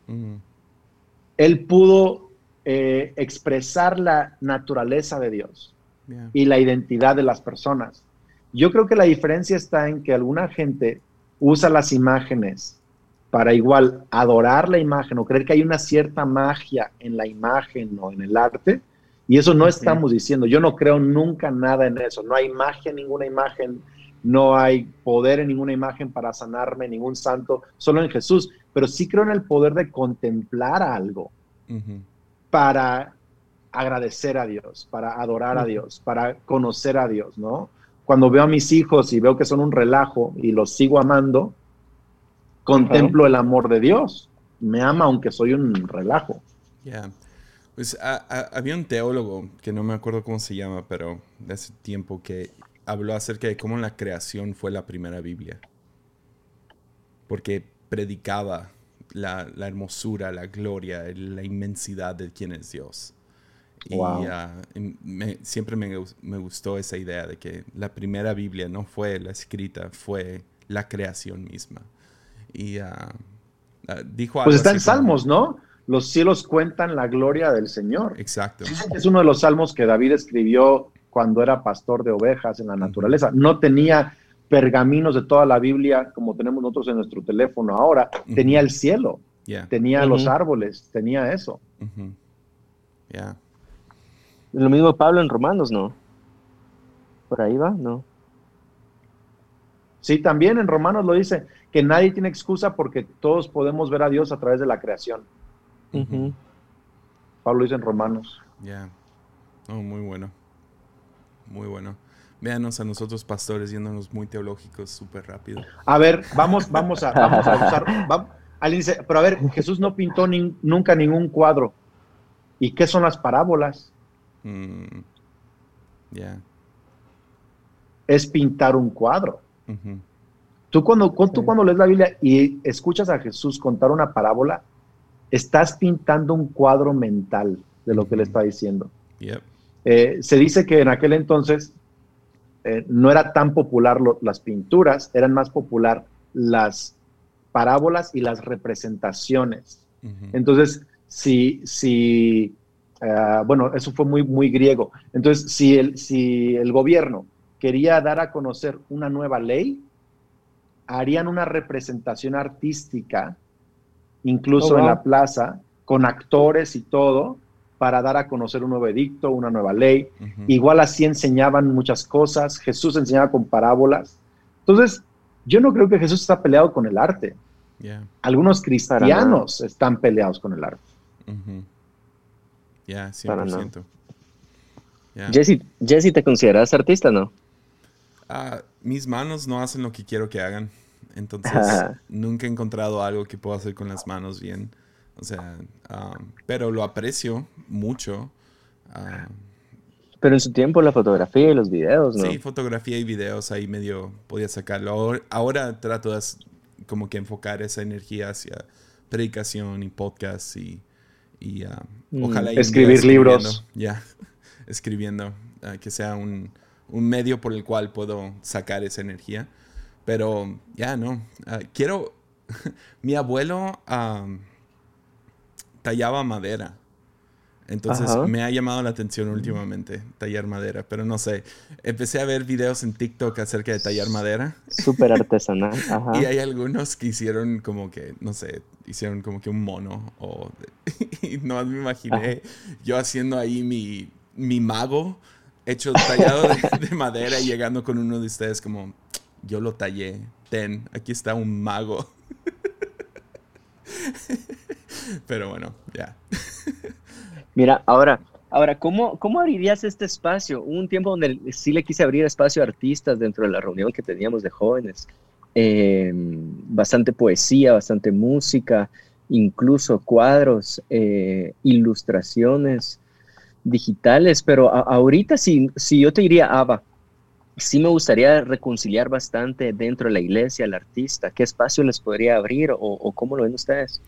él pudo eh, expresar la naturaleza de Dios y la identidad de las personas. Yo creo que la diferencia está en que alguna gente usa las imágenes para igual adorar la imagen o creer que hay una cierta magia en la imagen o en el arte. Y eso no estamos diciendo. Yo no creo nunca nada en eso. No hay magia ninguna imagen, no hay poder en ninguna imagen para sanarme, ningún santo, solo en Jesús. Pero sí creo en el poder de contemplar algo para agradecer a Dios, para adorar a Dios, para conocer a Dios, ¿no? Cuando veo a mis hijos y veo que son un relajo y los sigo amando, contemplo el amor de Dios. Me ama aunque soy un relajo. Pues había un teólogo que no me acuerdo cómo se llama, pero de hace tiempo que habló acerca de cómo la creación fue la primera Biblia. Porque predicaba la, hermosura, la gloria, la inmensidad de quién es Dios. Y ah, siempre me, me, gustó esa idea de que la primera Biblia no fue la escrita, fue la creación misma. Y uh, dijo Pues está en Salmos, ¿no? Los cielos cuentan la gloria del Señor. Exacto. Es uno de los salmos que David escribió cuando era pastor de ovejas en la naturaleza. No tenía pergaminos de toda la Biblia como tenemos nosotros en nuestro teléfono ahora. Tenía el cielo, tenía los árboles, tenía eso. Ya. Lo mismo Pablo en Romanos, ¿no? Por ahí va, ¿no? Sí, también en Romanos lo dice, que nadie tiene excusa porque todos podemos ver a Dios a través de la creación. Pablo dice en Romanos. Ya. muy bueno. Muy bueno. Véanos a nosotros pastores yéndonos muy teológicos súper rápido. A ver, vamos, vamos a, vamos a usar. pero a ver, Jesús no pintó nunca ningún cuadro. ¿Y qué son las parábolas? Mm, ya. Es pintar un cuadro. Tú cuando, tú cuando lees la Biblia y escuchas a Jesús contar una parábola, estás pintando un cuadro mental de lo que le está diciendo. Eh, se dice que en aquel entonces eh, no era tan popular las pinturas, eran más popular las parábolas y las representaciones. Entonces, si, si eh, bueno, eso fue muy, muy griego. Entonces, si el, si el gobierno quería dar a conocer una nueva ley, harían una representación artística, incluso oh, en la plaza, con actores y todo, para dar a conocer un nuevo edicto, una nueva ley. Igual así enseñaban muchas cosas, Jesús enseñaba con parábolas. Entonces, yo no creo que Jesús está peleado con el arte. Algunos cristianos están peleados con el arte. Ya, 100%. Jesse, ¿te consideras artista, no? Ah, mis manos no hacen lo que quiero que hagan. Entonces, nunca he encontrado algo que pueda hacer con las manos bien. O sea, um, pero lo aprecio mucho. Um, pero en su tiempo la fotografía y los videos, ¿no? Sí, fotografía y videos ahí medio podía sacarlo. Ahora, trato de como que enfocar esa energía hacia predicación y podcast y, y um, ojalá... Escribir libros. Ya, escribiendo. Uh, que sea un, un medio por el cual puedo sacar esa energía. Pero ya, no. Ah, quiero. mi abuelo tallaba madera. Entonces me ha llamado la atención últimamente tallar madera, pero no sé. Empecé a ver videos en TikTok acerca de tallar madera. Súper artesanal. y hay algunos que hicieron como que, no sé, hicieron como que un mono. O, y no me imaginé yo haciendo ahí mi, mi mago hecho tallado de, madera y llegando con uno de ustedes como, yo lo tallé. Ten, aquí está un mago. Pero bueno, ya. Mira, ahora, ahora ¿cómo, ¿cómo abrirías este espacio? Un tiempo donde sí le quise abrir espacio a artistas dentro de la reunión que teníamos de jóvenes. Eh, bastante poesía, bastante música, incluso cuadros, eh, ilustraciones digitales, pero ahorita si, si yo te diría, Ava, sí me gustaría reconciliar bastante dentro de la iglesia al artista. ¿Qué espacio les podría abrir o, o cómo lo ven ustedes?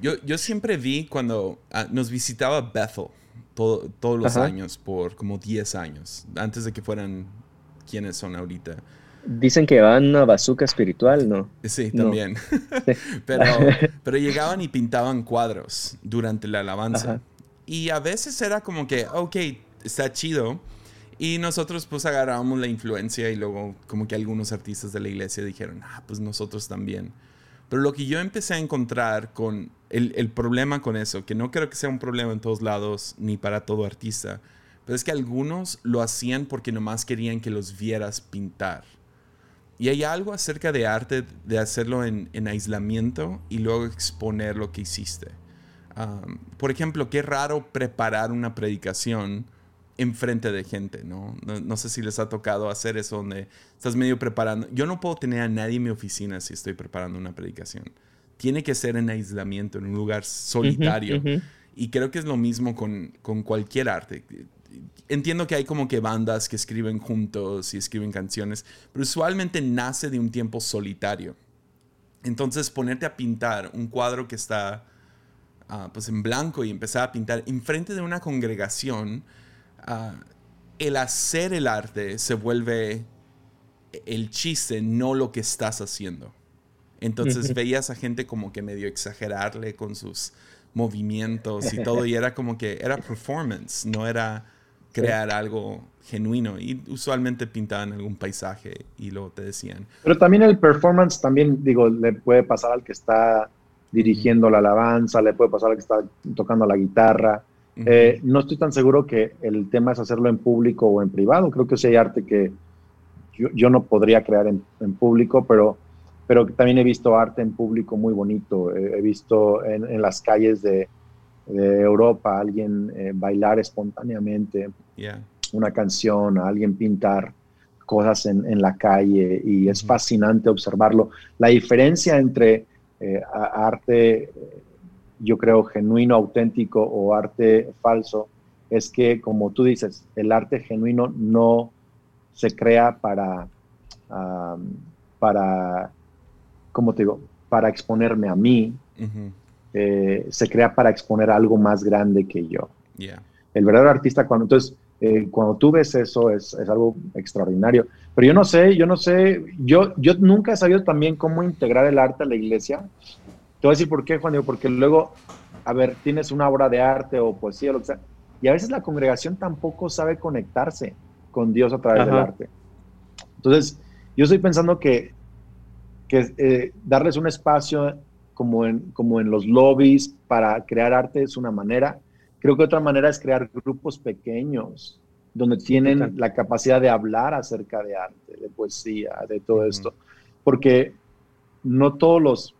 Yo, siempre vi cuando ah, nos visitaba Bethel todos los años, por como 10 años, antes de que fueran quienes son ahorita. Dicen que van a bazooka espiritual, ¿no? Sí, también. pero, pero llegaban y pintaban cuadros durante la alabanza. Y a veces era como que, ok, está chido. Y nosotros pues agarrábamos la influencia y luego como que algunos artistas de la iglesia dijeron, ah, pues nosotros también. Pero lo que yo empecé a encontrar con el, problema con eso, que no creo que sea un problema en todos lados ni para todo artista, pero es que algunos lo hacían porque nomás querían que los vieras pintar. Y hay algo acerca de arte de hacerlo en, aislamiento y luego exponer lo que hiciste. por ejemplo, qué raro preparar una predicación enfrente de gente, ¿no? ¿no? sé si les ha tocado hacer eso donde estás medio preparando. Yo no puedo tener a nadie en mi oficina si estoy preparando una predicación. Tiene que ser en aislamiento, en un lugar solitario. Y creo que es lo mismo con, con, cualquier arte. Entiendo que hay como que bandas que escriben juntos y escriben canciones, pero usualmente nace de un tiempo solitario. Entonces ponerte a pintar un cuadro que está ah, pues en blanco y empezar a pintar enfrente de una congregación, El hacer el arte se vuelve el chiste, no lo que estás haciendo. Entonces veías a gente como que medio exagerarle con sus movimientos y todo, y era como que era performance, no era crear algo genuino. Y usualmente pintaban algún paisaje y luego te decían. Pero también el performance, también digo, le puede pasar al que está dirigiendo la alabanza, le puede pasar al que está tocando la guitarra. Eh, no estoy tan seguro que el tema es hacerlo en público o en privado. Creo que sí hay arte que yo, no podría crear en, público, pero, pero también he visto arte en público muy bonito. he visto en, las calles de, Europa alguien eh, bailar espontáneamente una canción, alguien pintar cosas en, la calle y es fascinante observarlo. La diferencia entre eh, arte yo creo, genuino, auténtico o arte falso, es que, como tú dices, el arte genuino no se crea para, para ¿cómo te digo? Para exponerme a mí, eh, se crea para exponer algo más grande que yo. El verdadero artista, cuando, entonces, eh, cuando tú ves eso, es, es, algo extraordinario. Pero yo no sé, yo no sé, yo, yo nunca he sabido también cómo integrar el arte a la iglesia. Te voy a decir por qué, Juan Diego, porque luego, a ver, tienes una obra de arte o poesía o lo que sea, y a veces la congregación tampoco sabe conectarse con Dios a través del arte. Entonces, yo estoy pensando que, que eh, darles un espacio como en, como en los lobbies para crear arte es una manera. Creo que otra manera es crear grupos pequeños donde tienen la capacidad de hablar acerca de arte, de poesía, de todo esto. Porque no todos los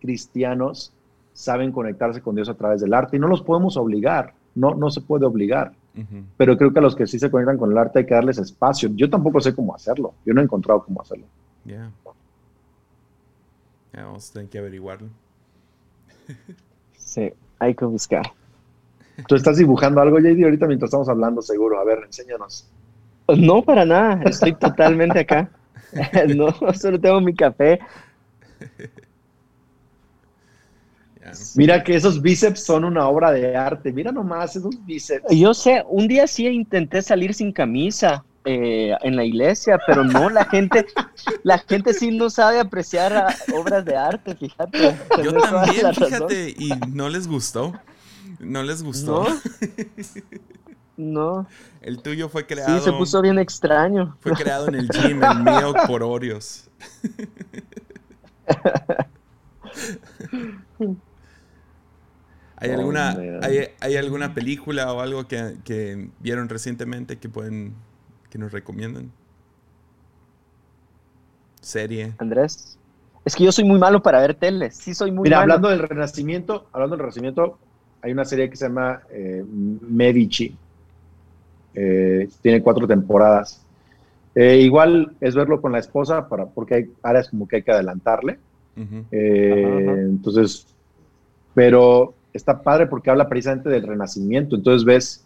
cristianos saben conectarse con Dios a través del arte y no los podemos obligar, no, no se puede obligar. Pero creo que a los que sí se conectan con el arte hay que darles espacio. Yo tampoco sé cómo hacerlo, yo no he encontrado cómo hacerlo. Ya. vamos a tener que averiguarlo. sí, hay que buscar. ¿Tú estás dibujando algo, JD, ahorita mientras estamos hablando, seguro? A ver, enséñanos. No, para nada, estoy totalmente acá. no, solo tengo mi café. Mira que esos bíceps son una obra de arte. Mira nomás esos bíceps. Yo sé, un día sí intenté salir sin camisa eh, en la iglesia, pero no, la gente, la gente sí no sabe apreciar obras de arte, fíjate. Yo también, fíjate, y no les gustó. No les gustó. No. El tuyo fue creado. Sí, se puso bien extraño. Fue creado en el gym, el mío por Oreos. ¿Hay alguna, hay, alguna película o algo que, vieron recientemente que pueden que nos recomiendan? ¿Serie? Andrés. Es que yo soy muy malo para ver tele. Sí, soy muy Mira, hablando del Renacimiento, hablando del Renacimiento, hay una serie que se llama eh, Medici. Eh, tiene cuatro temporadas. Eh, igual es verlo con la esposa para, porque hay áreas como que hay que adelantarle. Entonces, pero está padre porque habla precisamente del Renacimiento. Entonces ves,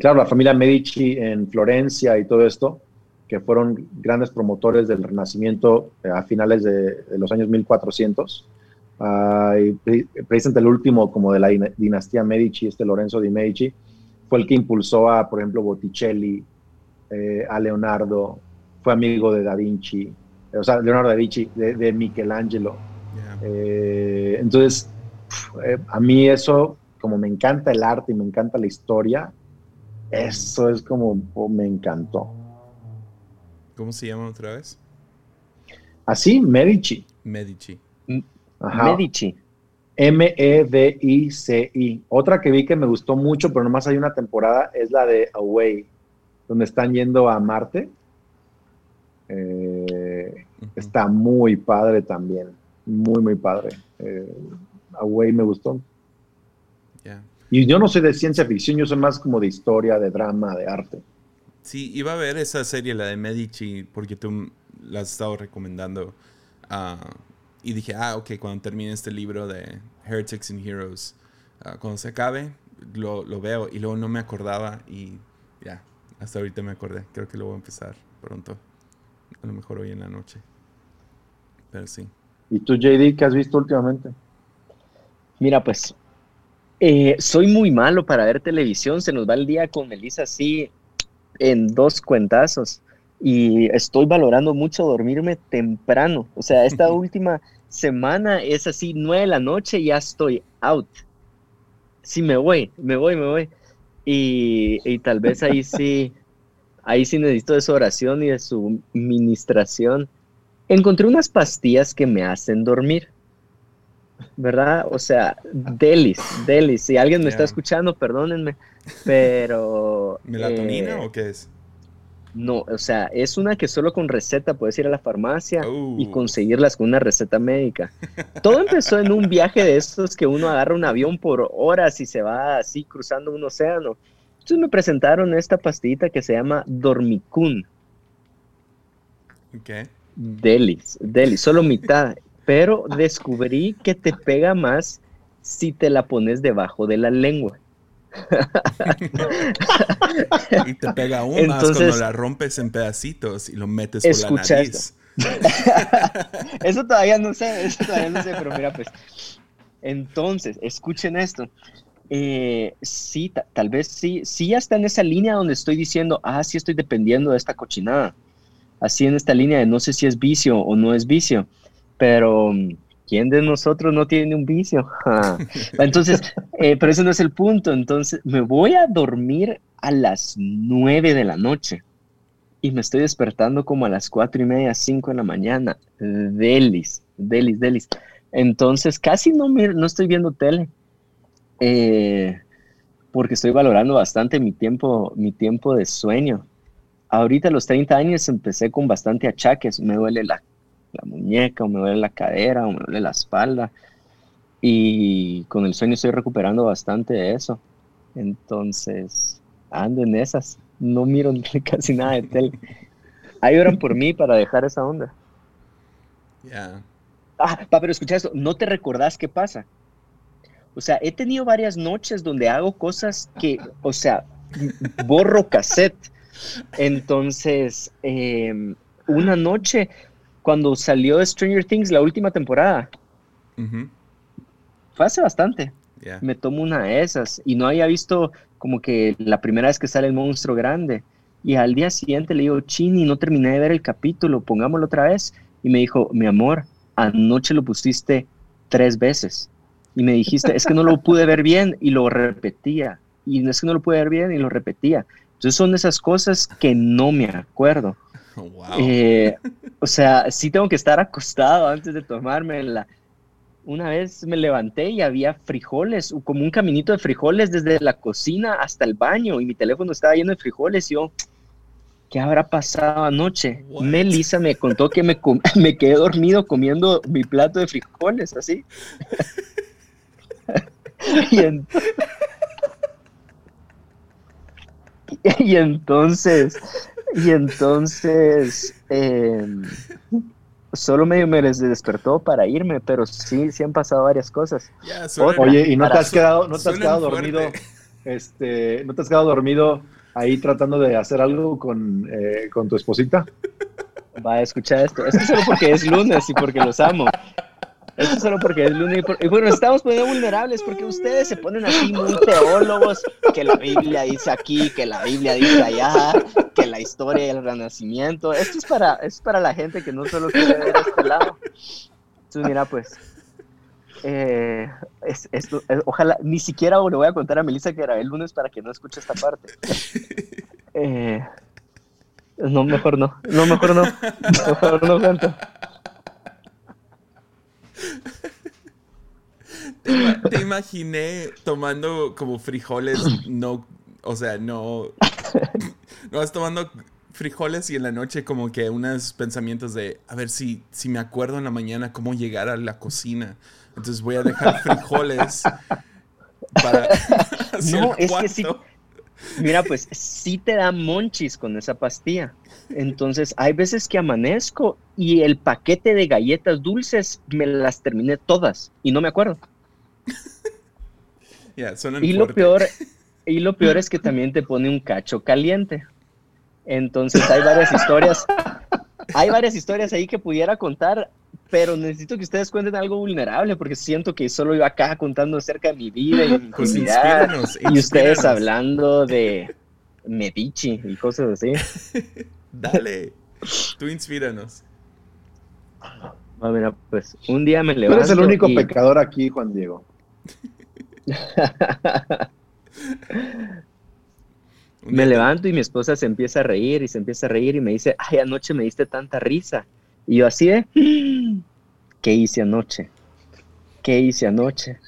claro, la familia Medici en Florencia y todo esto, que fueron grandes promotores del Renacimiento a finales de, de los años 1400 precisamente el último como de la dinastía Medici, este Lorenzo di Medici, fue el que impulsó a, por ejemplo, Botticelli, eh, a Leonardo, fue amigo de Da Vinci, o sea, Leonardo da Vinci, de, Michelangelo. Eh, entonces, eh, a mí eso, como me encanta el arte y me encanta la historia, eso es como oh, me encantó. ¿Cómo se llama otra vez? Así, Medici. Medici. Medici. M-E-D-I-C-I. Otra que vi que me gustó mucho, pero nomás hay una temporada, es la de Away, donde están yendo a Marte. Eh, está muy padre también. Muy, muy padre. Eh, Away me gustó. Y yo no soy de ciencia ficción, yo soy más como de historia, de drama, de arte. Sí, iba a ver esa serie, la de Medici, porque tú la has estado recomendando. a y dije, ah, ok, cuando termine este libro de Heretics and Heroes, ah, cuando se acabe, lo, lo, veo. Y luego no me acordaba y ya, hasta ahorita me acordé. Creo que lo voy a empezar pronto. A lo mejor hoy en la noche. Pero sí. ¿Y tú, JD, qué has visto últimamente? Mira, pues, eh, soy muy malo para ver televisión. Se nos va el día con Melissa así en dos cuentazos. Y estoy valorando mucho dormirme temprano. O sea, esta última semana es así, nueve de la noche, ya estoy out. Sí, me voy, me voy, me voy. Y, tal vez ahí sí, ahí sí necesito de su oración y de su ministración. Encontré unas pastillas que me hacen dormir. ¿Verdad? O sea, delis, delis. Si alguien me está escuchando, perdónenme, pero... ¿Melatonina eh, o qué es? No, o sea, es una que solo con receta puedes ir a la farmacia y uh. conseguirlas con una receta médica. Todo empezó en un viaje de estos que uno agarra un avión por horas y se va así cruzando un océano. Entonces me presentaron esta pastillita que se llama Dormicun. ¿Qué? Delis, Delis, solo mitad. Pero descubrí que te pega más si te la pones debajo de la lengua. y te pega aún más cuando la rompes en pedacitos y lo metes por la nariz. eso todavía no sé, eso todavía no sé, pero mira, pues. Entonces, escuchen esto. Eh, sí, tal vez sí, sí ya está en esa línea donde estoy diciendo, ah, sí estoy dependiendo de esta cochinada. Así en esta línea de no sé si es vicio o no es vicio, pero ¿quién de nosotros no tiene un vicio? Entonces, eh, pero ese no es el punto. Entonces, me voy a dormir a las nueve de la noche y me estoy despertando como a las cuatro y media, cinco de la mañana. Delis, delis, delis. Entonces, casi no, me, no estoy viendo tele. Eh, porque estoy valorando bastante mi tiempo, mi tiempo de sueño. Ahorita a los 30 años empecé con bastante achaques. Me duele la la muñeca, o me duele la cadera, o me duele la espalda. Y con el sueño estoy recuperando bastante de eso. Entonces, ando en esas. No miro casi nada de tele. Ahí oran por mí para dejar esa onda. Ya. Ah, pero escucha esto, ¿no te recordás qué pasa? O sea, he tenido varias noches donde hago cosas que, o sea, borro cassette. Entonces, em, una noche cuando salió Stranger Things la última temporada. Fue hace bastante. Me tomo una de esas y no había visto como que la primera vez que sale el monstruo grande. Y al día siguiente le digo, Chini, no terminé de ver el capítulo, pongámoslo otra vez. Y me dijo, mi amor, anoche lo pusiste tres veces. Y me dijiste, es que no lo pude ver bien y lo repetía. Y es que no lo pude ver bien y lo repetía. Entonces son esas cosas que no me acuerdo. Eh, o sea, sí tengo que estar acostado antes de tomármela. Una vez me levanté y había frijoles, como un caminito de frijoles desde la cocina hasta el baño y mi teléfono estaba lleno de frijoles y yo, ¿qué habrá pasado anoche? Melissa me contó que me, me quedé dormido comiendo mi plato de frijoles, así. y, entonces, y entonces, em, solo medio me despertó para irme, pero sí, sí han pasado varias cosas. Oye, ¿y no te has quedado, no te has quedado dormido? Este, ¿no te has quedado dormido ahí tratando de hacer algo con, eh, con tu esposita? Va a escuchar esto. Es solo porque es lunes y porque los amo. Esto solo porque es lunes. Y bueno, estamos poniendo vulnerables porque ustedes se ponen así muy teólogos, que la Biblia dice aquí, que la Biblia dice allá, que la historia del renacimiento. Esto es para, es para la gente que no solo quiere ver este lado. Entonces, mira, pues, eh, esto, ojalá, ni siquiera le voy a contar a Melissa que grabé el lunes para que no escuche esta parte. Eh, no, mejor no. No, mejor no. Mejor no canto. Te, imaginé tomando como frijoles, no, o sea, no, no vas tomando frijoles y en la noche como que unos pensamientos de, a ver si, si me acuerdo en la mañana cómo llegar a la cocina. Entonces voy a dejar frijoles para... no, es que sí. Mira, pues sí te da monchis con esa pastilla. Entonces, hay veces que amanezco y el paquete de galletas dulces me las terminé todas y no me acuerdo. y lo peor y lo peor es que también te pone un cacho caliente. Entonces, hay varias historias. Hay varias historias ahí que pudiera contar, pero necesito que ustedes cuenten algo vulnerable porque siento que solo iba acá contando acerca de mi vida y mi pues y ustedes hablando de Medici y cosas así. Dale, tú inspíranos. A ver, pues un día me levanto. Tú eres el único pecador aquí, Juan Diego. me levanto y mi esposa se empieza a reír y se empieza a reír y me dice, ay, anoche me diste tanta risa. Y yo así de, ¿qué hice anoche? ¿Qué hice anoche?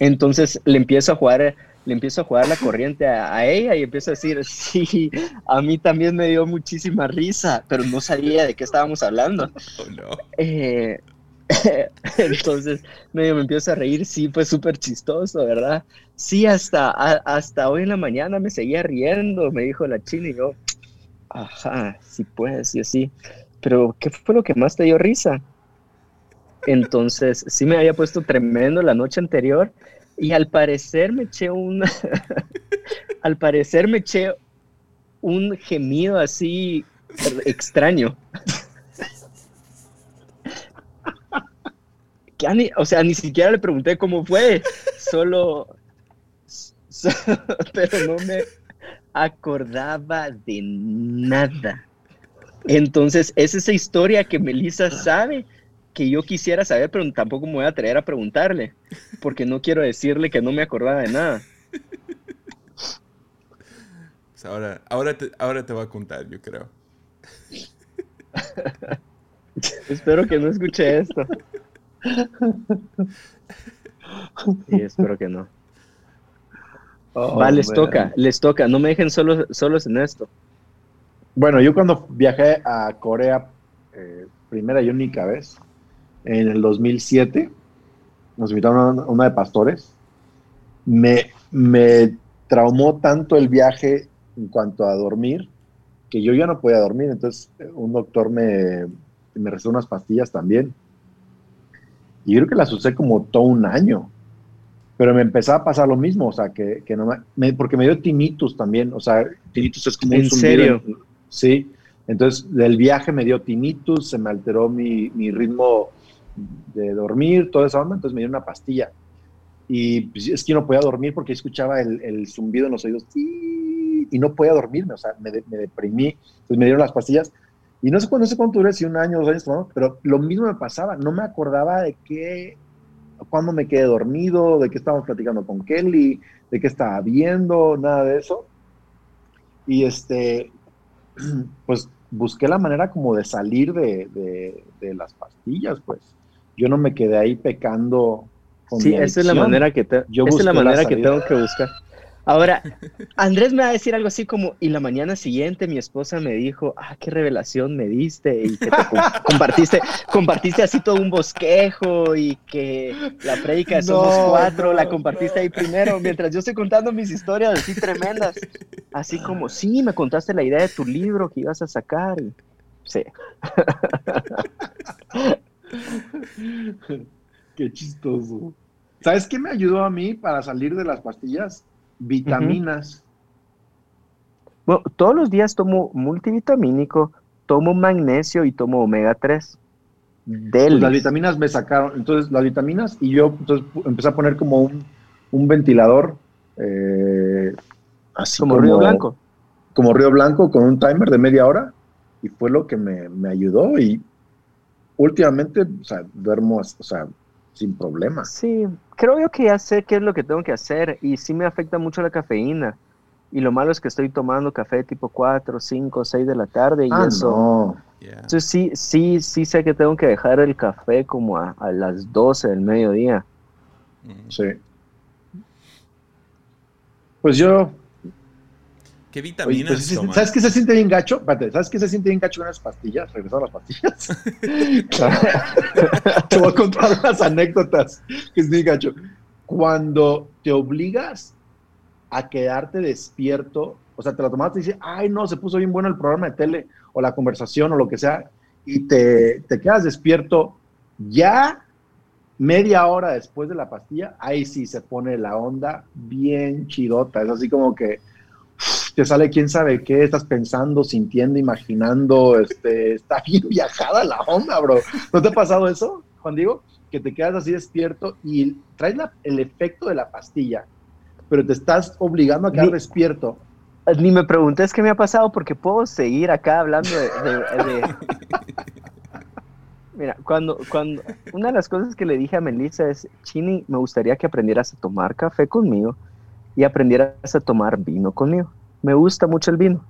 Entonces le empiezo a jugar le empiezo a jugar la corriente a, ella y empiezo a decir, sí, a mí también me dio muchísima risa, pero no sabía de qué estábamos hablando. Oh, eh, entonces medio me empiezo a reír, sí, fue súper chistoso, ¿verdad? Sí, hasta, hasta hoy en la mañana me seguía riendo, me dijo la china y yo, ajá, sí puedes, y así, pero ¿qué fue lo que más te dio risa? Entonces, sí me había puesto tremendo la noche anterior y al parecer me eché un. al parecer me eché un gemido así extraño. O sea, ni siquiera le pregunté cómo fue, solo, pero no me acordaba de nada. Entonces, es esa historia que Melissa sabe que yo quisiera saber, pero tampoco me voy a atrever a preguntarle, porque no quiero decirle que no me acordaba de nada. Pues ahora, ahora, te, ahora te va a contar, yo creo. espero que no escuche esto. Sí, espero que no. Oh, va, les toca, les toca, no me dejen solos, solos en esto. Bueno, yo cuando viajé a Corea, eh, primera y única vez, en el 2007. Nos invitaron a una de pastores. Me, me traumó tanto el viaje en cuanto a dormir que yo ya no podía dormir. Entonces, un doctor me, me recetó unas pastillas también. Y yo creo que las usé como todo un año. Pero me empezaba a pasar lo mismo, o sea, que, que no me, porque me dio tinnitus también, o sea, tinnitus es como ¿En serio? sí, entonces del viaje me dio tinnitus, se me alteró mi, mi ritmo de dormir, toda esa onda, entonces me dio una pastilla. Y pues, es que no podía dormir porque escuchaba el, zumbido en los oídos. y no podía dormirme, o sea, me, me deprimí, entonces me dieron las pastillas y no sé, no sé cuánto duré, si un año, dos años tomando, pero lo mismo me pasaba, no me acordaba de qué, cuándo me quedé dormido, de qué estábamos platicando con Kelly, de qué estaba viendo, nada de eso. Y este, pues busqué la manera como de salir de, de, las pastillas, pues. Yo no me quedé ahí pecando. Con sí, esa es la manera que Yo esa es la manera que tengo que buscar. Ahora, Andrés me va a decir algo así como, y la mañana siguiente mi esposa me dijo, ah, qué revelación me diste, y que te compartiste, compartiste así todo un bosquejo, y que la predica de Somos Cuatro, la compartiste ahí primero, mientras yo estoy contando mis historias así tremendas, así como, sí, me contaste la idea de tu libro que ibas a sacar, sí. Qué chistoso. ¿Sabes qué me ayudó a mí para salir de las pastillas? Vitaminas. Bueno, todos los días tomo multivitamínico, tomo magnesio y tomo omega 3. Pues las vitaminas me sacaron, entonces las vitaminas y yo entonces empecé a poner como un, un ventilador eh, así como, Río Blanco. Como Río Blanco con un timer de media hora y fue lo que me, me ayudó y últimamente, o sea, duermo, o sea, sin problemas. Sí, creo yo que ya sé qué es lo que tengo que hacer y sí me afecta mucho la cafeína. Y lo malo es que estoy tomando café tipo 4, 5, 6 de la tarde y ah, eso. No. Entonces sí, sí, sí sé que tengo que dejar el café como a, a las 12 del mediodía. Sí. Pues yo ¿Qué vitaminas pues, ¿Sabes qué se siente bien gacho? ¿sabes qué se siente bien gacho con las pastillas? Regresar a las pastillas. te voy a contar unas anécdotas que es bien gacho. Cuando te obligas a quedarte despierto, o sea, te la tomaste y dices, ay, no, se puso bien bueno el programa de tele o la conversación o lo que sea, y te, te quedas despierto ya media hora después de la pastilla, ahí sí se pone la onda bien chidota. Es así como que te sale quién sabe qué, estás pensando, sintiendo, imaginando, este, está bien viajada la onda, bro. ¿No te ha pasado eso, Juan Diego? Que te quedas así despierto y traes el efecto de la pastilla, pero te estás obligando a quedar despierto. Ni me preguntes qué me ha pasado porque puedo seguir acá hablando de... Mira, cuando, cuando una de las cosas que le dije a Melissa es, Chini, me gustaría que aprendieras a tomar café conmigo y aprendieras a tomar vino conmigo me gusta mucho el vino,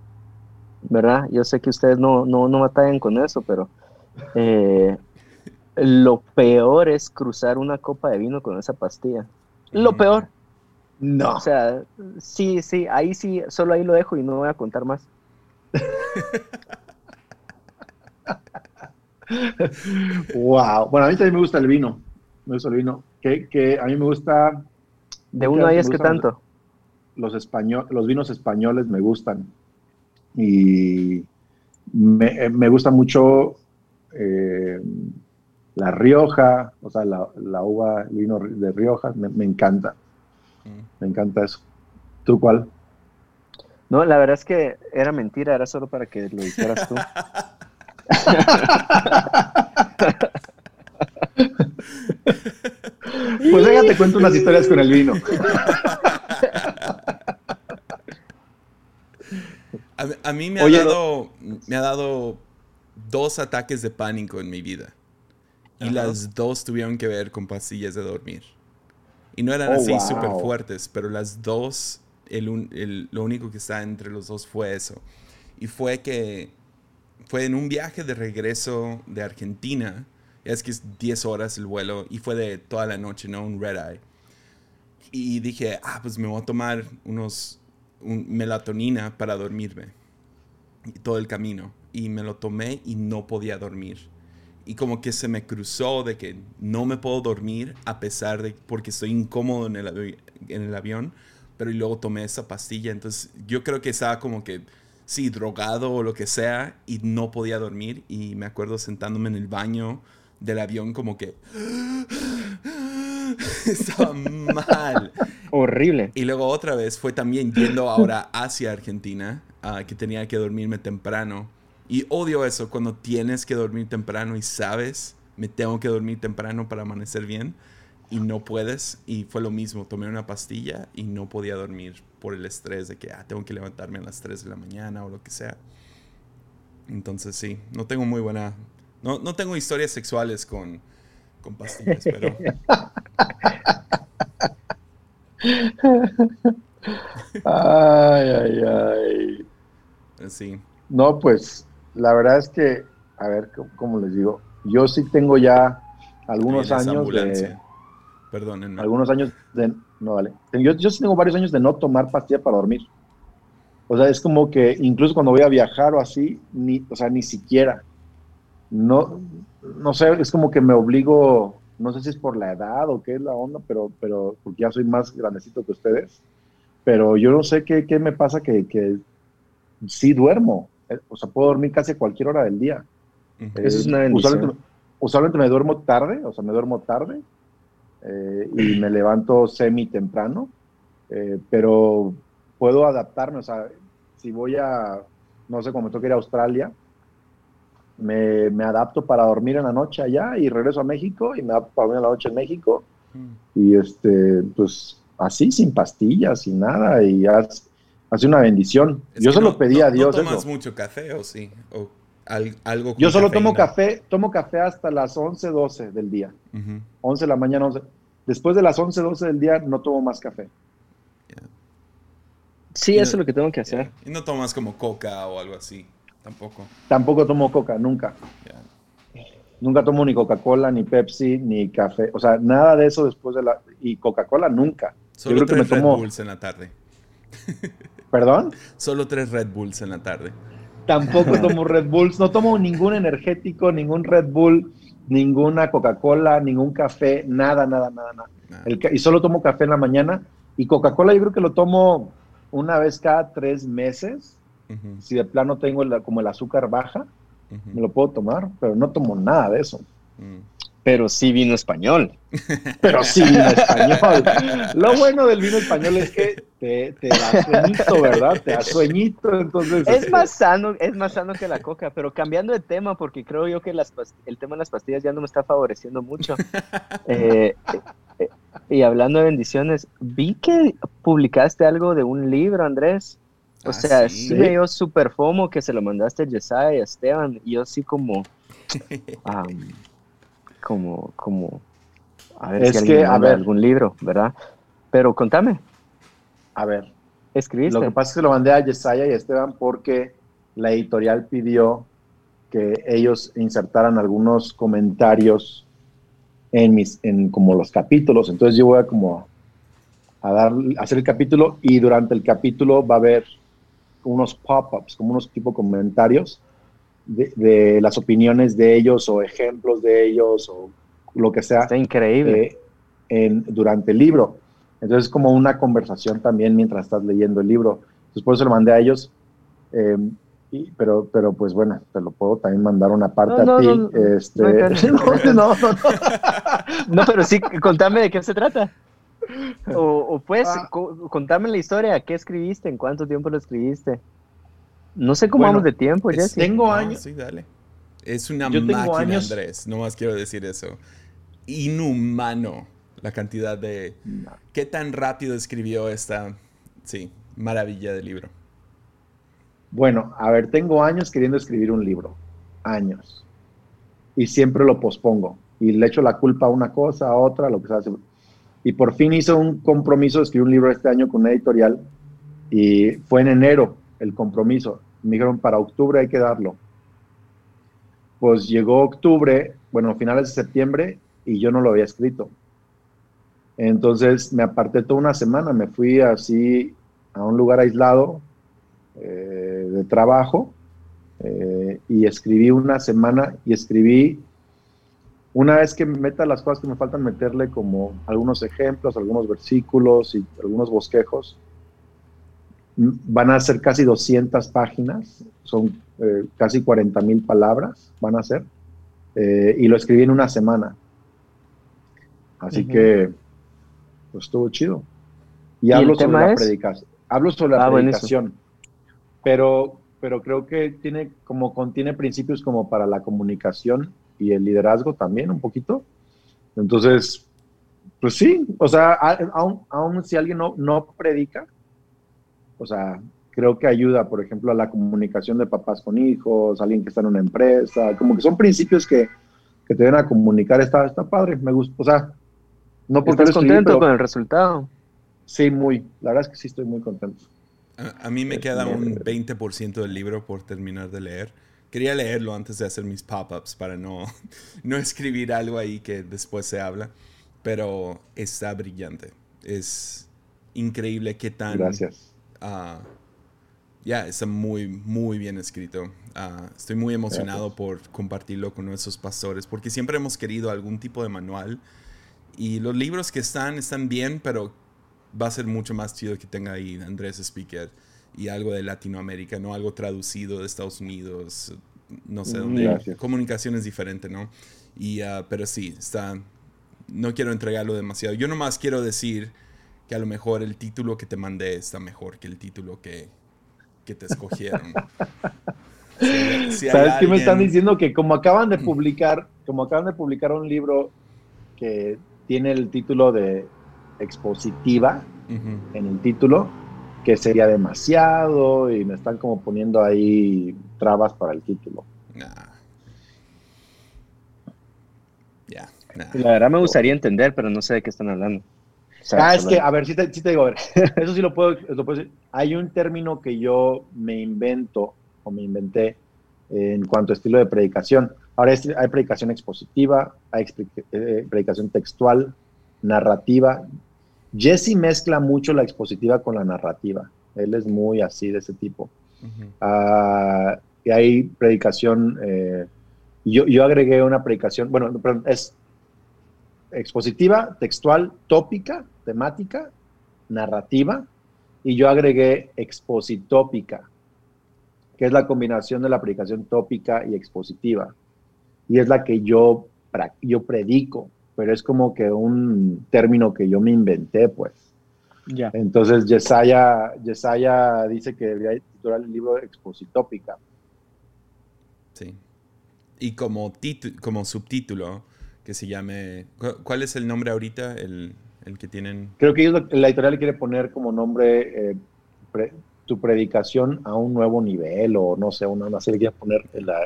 ¿verdad? Yo sé que ustedes no, no, no batallan con eso, pero eh, lo peor es cruzar una copa de vino con esa pastilla. Lo mm. peor. No. O sea, sí, sí, ahí sí, solo ahí lo dejo y no voy a contar más. wow. Bueno, a mí también me gusta el vino. Me gusta el vino. Que, que a mí me gusta. De uno a es que tanto los, español, los vinos españoles me gustan. Y me, eh, me gusta mucho eh, la Rioja, o sea, la, la, uva, el vino de Rioja, me, encanta. Mm. Me encanta eso. ¿Tú cuál? No, la verdad es que era mentira, era solo para que lo dijeras tú. pues déjate cuento unas historias con el vino. A, mí me ha, dado, me ha dado dos ataques de pánico en mi vida. Y las dos tuvieron que ver con pastillas de dormir. Y no eran oh, así súper fuertes, pero las dos, el, lo único que está entre los dos fue eso. Y fue que fue en un viaje de regreso de Argentina. Es que es 10 horas el vuelo y fue de toda la noche, ¿no? Un red eye. Y dije, ah, pues me voy a tomar unos melatonina para dormirme todo el camino. Y me lo tomé y no podía dormir. Y como que se me cruzó de que no me puedo dormir a pesar de porque estoy incómodo en el, en el avión. Pero y luego tomé esa pastilla. Entonces yo creo que estaba como que, sí, drogado o lo que sea. Y no podía dormir. Y me acuerdo sentándome en el baño del avión como que... Estaba mal. Horrible. Y luego otra vez fue también yendo ahora hacia Argentina, ah, que tenía que dormirme temprano. Y odio eso, cuando tienes que dormir temprano y sabes, me tengo que dormir temprano para amanecer bien. y no puedes. Y fue lo mismo, tomé una pastilla y no podía dormir por el estrés de que ah, tengo que levantarme a las 3 de la mañana o lo que sea. Entonces sí, no tengo muy buena... No, no tengo historias sexuales con, con pastillas, pero... ay, ay, ay. Sí. No, pues la verdad es que, a ver, ¿cómo les digo? Yo sí tengo ya algunos años de... Perdón, Algunos años de... No, vale. Yo, yo sí tengo varios años de no tomar pastilla para dormir. O sea, es como que incluso cuando voy a viajar o así, ni, o sea, ni siquiera. No, no sé, es como que me obligo, no sé si es por la edad o qué es la onda, pero, pero porque ya soy más grandecito que ustedes. Pero yo no sé qué, qué me pasa que, que sí duermo. Eh, o sea, puedo dormir casi a cualquier hora del día. Eso es una bendición. Usualmente, me duermo tarde, o sea, me duermo tarde eh, y me levanto semi temprano, eh, pero puedo adaptarme, o sea, si voy a, no sé, como me toca ir a Australia, me, me, adapto para dormir en la noche allá y regreso a México y me adapto para dormir en la noche en México mm. y este, pues así, sin pastillas, sin nada y hace una bendición. Yo solo pedí a Dios. ¿No tomas mucho café o sí? ¿O algo Yo solo tomo café, tomo café hasta las 11, 12 del día. 11 de la mañana, 11. Después de las 11, 12 del día no tomo más café. Sí, eso es lo que tengo que hacer. Y no tomas como coca o algo así, tampoco. Tampoco tomo coca, nunca. Nunca tomo ni Coca-Cola, ni Pepsi, ni café. O sea, nada de eso después de la... Y Coca-Cola nunca. Solo Yo creo tres que me tomo... Red Bulls en la tarde. ¿Perdón? Solo tres Red Bulls en la tarde. Tampoco tomo Red Bulls. No tomo ningún energético, ningún Red Bull, ninguna Coca-Cola, ningún café, nada, nada, nada, nada. y solo tomo café en la mañana. Y Coca-Cola yo creo que lo tomo una vez cada tres meses. Si de plano tengo como el azúcar baja, me lo puedo tomar, pero no tomo nada de eso. Mm. Pero sí vino español. Pero sí vino español. Lo bueno del vino español es que te, da sueñito, ¿verdad? Te da sueñito, entonces... Es este más sano, es más sano que la coca, pero cambiando de tema, porque creo yo que las el tema de las pastillas ya no me está favoreciendo mucho. Eh, eh, y hablando de bendiciones, vi que publicaste algo de un libro, Andrés. O ah, sea, sí, me dio súper fomo que se lo mandaste a Jesiah y a Esteban, y yo así como como, como, a ver si alguien que, a ver, algún libro, ¿verdad? Pero contame. A ver. Escribiste. Lo que pasa es que lo mandé a Yesaya y a Esteban porque la editorial pidió que ellos insertaran algunos comentarios en mis, en como los capítulos. Entonces yo voy a como a dar, a hacer el capítulo y durante el capítulo va a haber unos pop-ups, como unos tipo comentarios de, las opiniones de ellos o ejemplos de ellos o lo que sea. Está increíble. Eh, en, durante el libro. Entonces es como una conversación también mientras estás leyendo el libro. Entonces por eso lo mandé a ellos. Em, y, pero, pero pues bueno, te lo puedo también mandar una parte a ti. No, este, no, no, no, pero sí, contame de qué se trata. O, pues, ah. contame la historia, ¿qué escribiste? ¿En cuánto tiempo lo escribiste? No sé cómo vamos de tiempo, Jesse. Tengo años. Sí, dale. Es una máquina, años... Andrés. No más quiero decir eso. Inhumano la cantidad de... ¿Qué tan rápido escribió esta, sí, maravilla de libro? Bueno, a ver, tengo años queriendo escribir un libro. Años. Y siempre lo pospongo. Y le echo la culpa a una cosa, a otra, lo que sea. Y por fin hice un compromiso de escribir un libro este año con una editorial. Y fue en enero el compromiso me dijeron, para octubre hay que darlo. Pues llegó octubre, bueno, finales de septiembre, y yo no lo había escrito. Entonces me aparté toda una semana, me fui así a un lugar aislado eh, de trabajo eh, y escribí una semana y escribí, una vez que me meta las cosas que me faltan meterle como algunos ejemplos, algunos versículos y algunos bosquejos, van a ser casi 200 páginas, son eh, casi 40 mil palabras, van a ser, eh, y lo escribí en una semana. Así que, pues estuvo chido. Y, hablo sobre la predicación. Hablo sobre la ah, predicación, pero, pero creo que tiene, como contiene principios como para la comunicación y el liderazgo también, un poquito. Entonces, Pues sí, o sea, aún, si alguien no, no predica, o sea, creo que ayuda, por ejemplo, a la comunicación de papás con hijos, alguien que está en una empresa, como que son principios que, que te ven a comunicar, está, está padre, me gusta, o sea, no porque ¿Estás contento con el resultado? Sí, muy, la verdad es que sí estoy muy contento. A, mí me queda un 20% del libro por terminar de leer. Quería leerlo antes de hacer mis pop-ups para no, no escribir algo ahí que después se habla, pero está brillante. Es increíble qué tan... Gracias. Uh, ya, está muy, muy bien escrito. Ah, estoy muy emocionado por compartirlo con nuestros pastores, porque siempre hemos querido algún tipo de manual. Y los libros que están, están bien, pero va a ser mucho más chido que tenga ahí Andrés Speaker y algo de Latinoamérica, no algo traducido de Estados Unidos, no sé dónde. Comunicación es diferente, ¿no? Y, ah, pero sí, está. No quiero entregarlo demasiado. Yo nomás quiero decir que a lo mejor el título que te mandé está mejor que el título que, que te escogieron. ¿Sabes qué me están diciendo? Que como acaban de publicar, como acaban de publicar un libro que tiene el título de expositiva en el título, que sería demasiado y me están como poniendo ahí trabas para el título. Ya. La verdad me gustaría entender, pero no sé de qué están hablando. ah, es que, a ver, sí te, digo, a ver, eso sí lo puedo, lo puedo decir. Hay un término que yo me invento o me inventé en cuanto a estilo de predicación. Ahora hay predicación expositiva, hay eh, predicación textual, narrativa. Jesse mezcla mucho la expositiva con la narrativa. Él es muy así de ese tipo. Ah, y hay predicación, eh, yo, yo, agregué una predicación, bueno, es expositiva, textual, tópica, temática, narrativa, y yo agregué expositópica, que es la combinación de la predicación tópica y expositiva. Y es la que yo, yo predico pero es como que un término que yo me inventé, pues. Ya. Entonces, Yesaya, Yesaya dice que debería titular el libro Expositópica. Sí. Y como, como subtítulo, que se llame. ¿Cuál es el nombre ahorita? El, que tienen. Creo que la editorial le quiere poner como nombre eh, tu predicación a un nuevo nivel, o no sé, una, una serie que poner en la,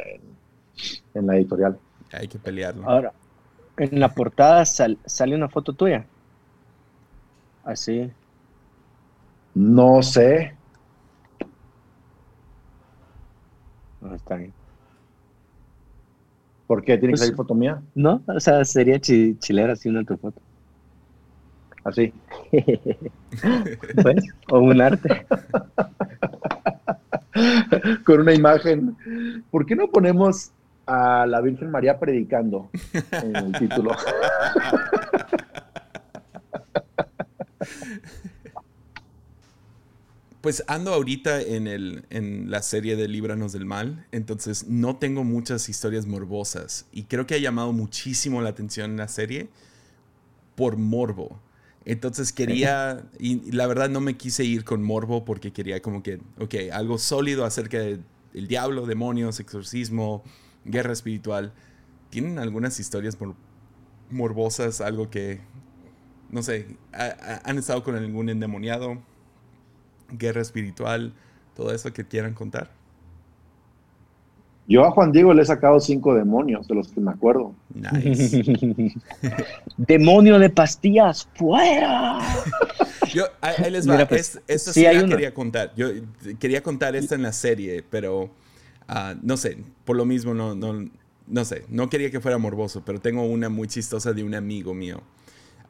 en la editorial. Hay que pelearlo. Ahora, en la portada sale una foto tuya. Así. No sé. No, está bien. ¿Por qué? ¿Tiene que pues, salir foto mía? No, o sea, sería chilera así una tu foto. Así. pues, o un arte. Con una imagen. ¿Por qué no ponemos a la Virgen María predicando en el título. Pues ando ahorita en, el, en la serie de Líbranos del Mal, entonces no tengo muchas historias morbosas y creo que ha llamado muchísimo la atención la serie por morbo. Entonces quería, y la verdad no me quise ir con morbo porque quería como que, ok, algo sólido acerca del diablo, demonios, exorcismo, guerra espiritual, ¿tienen algunas historias morbosas, algo que, no sé, han estado con algún endemoniado, guerra espiritual, todo eso que quieran contar? Yo a Juan Diego le he sacado cinco demonios, de los que me acuerdo. Nice. Demonio de pastillas, fuera. Yo, ahí les va. Pues, esta sí, la quería contar. Yo quería contar esta en la serie, pero Ah, no sé, por lo mismo no, no, no sé, no quería que fuera morboso, pero tengo una muy chistosa de un amigo mío.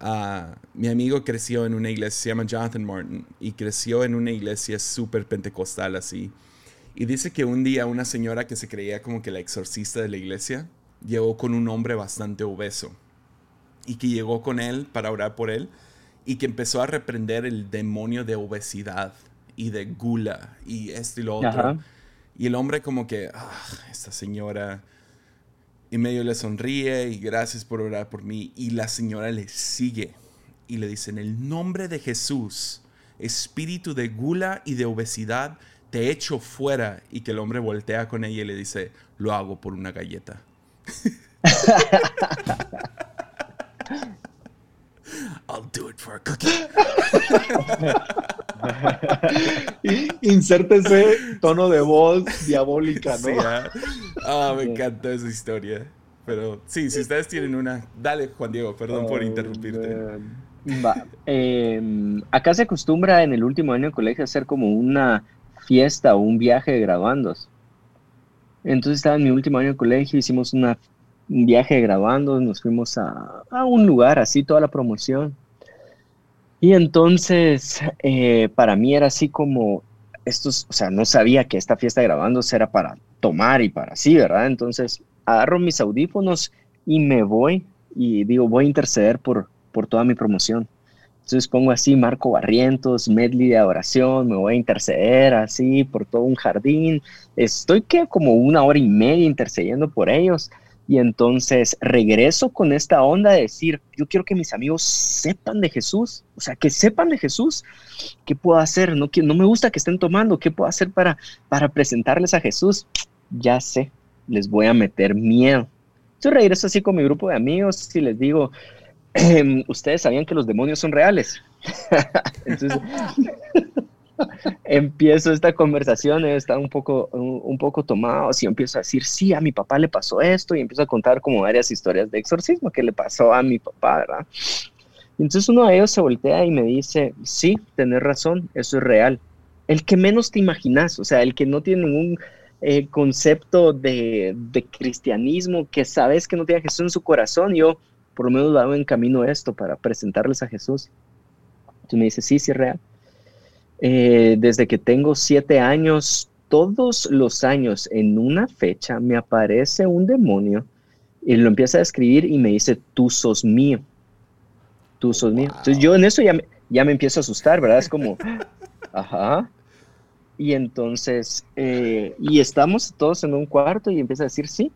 Ah, mi amigo creció en una iglesia, se llama Jonathan Martin, y creció en una iglesia súper pentecostal así. Y dice que un día una señora que se creía como que la exorcista de la iglesia llegó con un hombre bastante obeso y que llegó con él para orar por él y que empezó a reprender el demonio de obesidad y de gula y esto y lo otro. Y el hombre como que, ah, esta señora, y medio le sonríe y gracias por orar por mí. Y la señora le sigue y le dice, en el nombre de Jesús, espíritu de gula y de obesidad, te echo fuera. Y que el hombre voltea con ella y le dice, lo hago por una galleta. do it for a cookie. Inserte ese tono de voz diabólica, ¿no? ¿ah? Ah, me encanta esa historia. Pero sí, si ustedes tienen una, dale Juan Diego, perdón por interrumpirte. Va. Em, acá se acostumbra en el último año de colegio hacer como una fiesta o un viaje de graduandos. Entonces estaba en mi último año de colegio, hicimos una, un viaje de graduandos, nos fuimos a, a un lugar así, toda la promoción. Y entonces, eh, para mí era así como, estos, o sea, no sabía que esta fiesta de graduandos era para tomar y para así, ¿verdad? Entonces, agarro mis audífonos y me voy y digo, voy a interceder por, por toda mi promoción. Entonces pongo así Marco Barrientos, medley de oración, me voy a interceder así por todo un jardín. Estoy que como una hora y media intercediendo por ellos. Y entonces regreso con esta onda de decir, yo quiero que mis amigos sepan de Jesús, o sea, que sepan de Jesús. ¿Qué puedo hacer? No, no me gusta que estén tomando. ¿Qué puedo hacer para, para presentarles a Jesús? Ya sé, les voy a meter miedo. Yo regreso así con mi grupo de amigos y les digo, ustedes sabían que los demonios son reales. Entonces, empiezo esta conversación, está un poco, un, poco tomado, y empiezo a decir, sí, a mi papá le pasó esto, y empiezo a contar como varias historias de exorcismo que le pasó a mi papá, ¿verdad? Y entonces uno de ellos se voltea y me dice, sí, tenés razón, eso es real. El que menos te imaginas, o sea, el que no tiene ningún eh, concepto de, de, cristianismo, que sabes que no tiene a Jesús en su corazón, yo por lo menos lo en camino esto para presentarles a Jesús. Entonces me dice, sí, sí es real. Eh, desde que tengo siete años, todos los años en una fecha me aparece un demonio y lo empieza a escribir y me dice, tú sos mío, tú sos mío. Entonces yo en eso ya me, ya me empiezo a asustar, ¿verdad? Es como, ajá. Y entonces, eh, y estamos todos en un cuarto y empieza a decir, sí.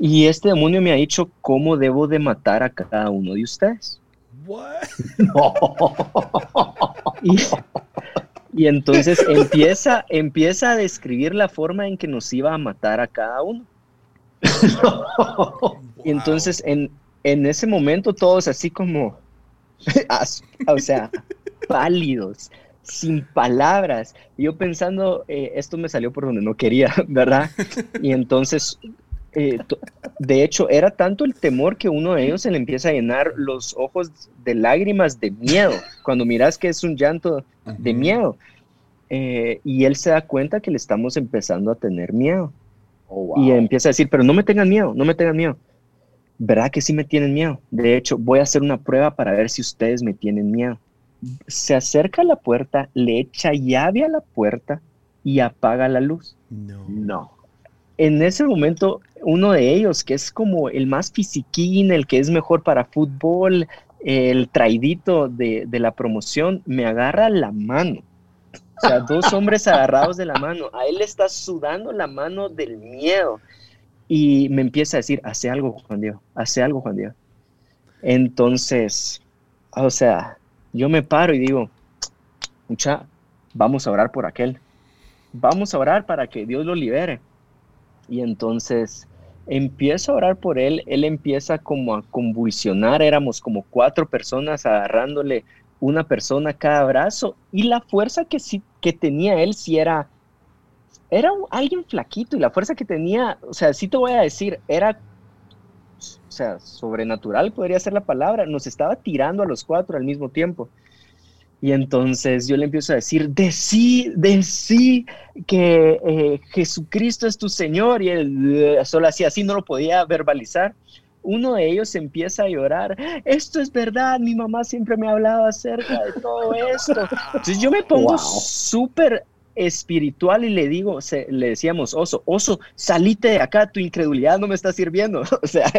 Y este demonio me ha dicho cómo debo de matar a cada uno de ustedes. No. Y, entonces empieza, empieza a describir la forma en que nos iba a matar a cada uno. Y entonces en, en ese momento todos así como, o sea, pálidos, sin palabras. yo pensando, eh, esto me salió por donde no quería, ¿verdad? Y entonces eh, de hecho, era tanto el temor que uno de ellos se le empieza a llenar los ojos de lágrimas de miedo, cuando miras que es un llanto de miedo. Eh, y él se da cuenta que le estamos empezando a tener miedo. Oh, y empieza a decir, pero no me tengan miedo, no me tengan miedo. ¿Verdad que sí me tienen miedo? De hecho, voy a hacer una prueba para ver si ustedes me tienen miedo. Se acerca a la puerta, le echa llave a la puerta y apaga la luz. No. No en ese momento uno de ellos, que es como el más fisiquín, el que es mejor para fútbol, el traidito de, la promoción, me agarra la mano. O sea, dos hombres agarrados de la mano. A él le está sudando la mano del miedo. Y me empieza a decir, hace algo, Juan Diego, hace algo, Juan Diego. Entonces, o sea, yo me paro y digo, mucha, vamos a orar por aquel. Vamos a orar para que Dios lo libere. Y entonces empiezo a orar por él, él empieza como a convulsionar, éramos como cuatro personas agarrándole una persona cada brazo y la fuerza que sí que tenía él sí era era alguien flaquito y la fuerza que tenía, o sea, sí te voy a decir, era o sea, sobrenatural podría ser la palabra, nos estaba tirando a los cuatro al mismo tiempo. Y entonces yo le empiezo a decir, decí, decí que eh, Jesucristo es tu Señor. Y él eh, solo así, así no lo podía verbalizar. Uno de ellos empieza a llorar, esto es verdad, mi mamá siempre me ha hablado acerca de todo esto. Entonces yo me pongo súper espiritual y le digo, le decíamos, oso, oso, salite de acá, tu incredulidad no me está sirviendo. o sea,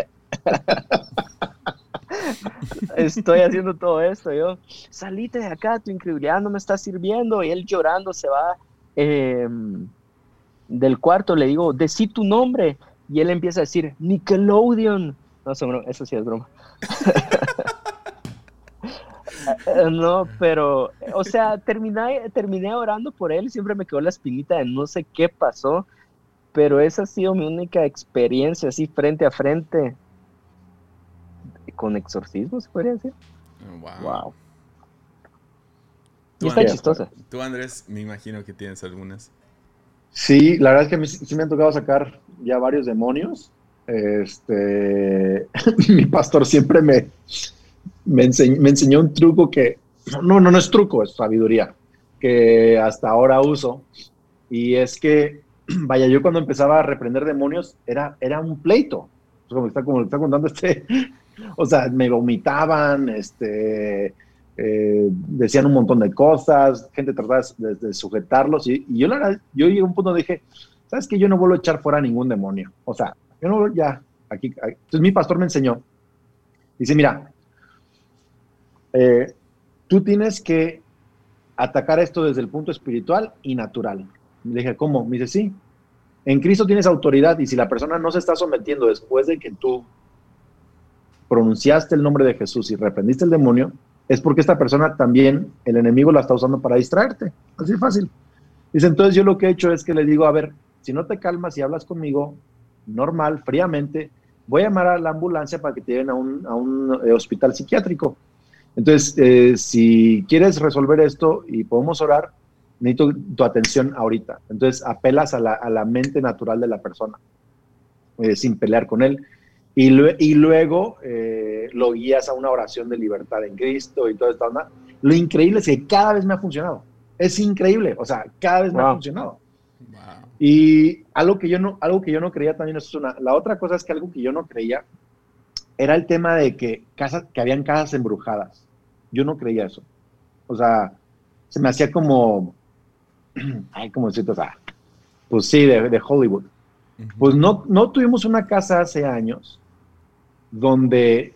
estoy haciendo todo esto, yo, salite de acá, tu incredulidad no me está sirviendo, y él llorando se va em, del cuarto, le digo, decí tu nombre, y él empieza a decir, Nickelodeon, no, eso sí es broma. no, pero, o sea, terminé, terminé orando por él, siempre me quedó la espinita de no sé qué pasó, pero esa ha sido mi única experiencia así frente a frente con exorcismo, se podría decir. wow. wow. Y está chistosa. Tú, Andrés, me imagino que tienes algunas. Sí, la verdad es que sí me han tocado sacar ya varios demonios. Este, mi pastor siempre me, me, enseñó, un truco que, no, no, no es truco, es sabiduría, que hasta ahora uso. Y es que, vaya, yo cuando empezaba a reprender demonios, era, era un pleito. Como está, como está contando este, o sea, me vomitaban, este, eh, decían un montón de cosas, gente trataba de, sujetarlos. Y, yo, la yo llegué a un punto donde dije, ¿sabes que Yo no vuelvo a echar fuera ningún demonio. O sea, yo no, ya, aquí, Entonces mi pastor me enseñó. Dice, mira, eh, tú tienes que atacar esto desde el punto espiritual y natural. Le dije, ¿cómo? Me dice, sí. En Cristo tienes autoridad y si la persona no se está sometiendo después de que tú pronunciaste el nombre de Jesús y reprendiste el demonio, es porque esta persona también, el enemigo la está usando para distraerte. Así fácil. Dice, entonces yo lo que he hecho es que le digo, a ver, si no te calmas y hablas conmigo, normal, fríamente, voy a llamar a la ambulancia para que te lleven a un, eh, hospital psiquiátrico. Entonces, eh, si quieres resolver esto y podemos orar, necesito tu atención ahorita. Entonces, apelas a la, mente natural de la persona, eh, sin pelear con él. Y, y luego lo guías a una oración de libertad en Cristo y toda esta onda. Lo increíble es que cada vez me ha funcionado. Es increíble, o sea, cada vez me ha funcionado. Y algo que yo no, algo que yo no creía también es una. La otra cosa es que algo que yo no creía era el tema de que casas, que habían casas embrujadas. Yo no creía eso. O sea, se me hacía como, ay, como decirte, o sea, pues sí, de, Hollywood. Pues no, no tuvimos una casa hace años donde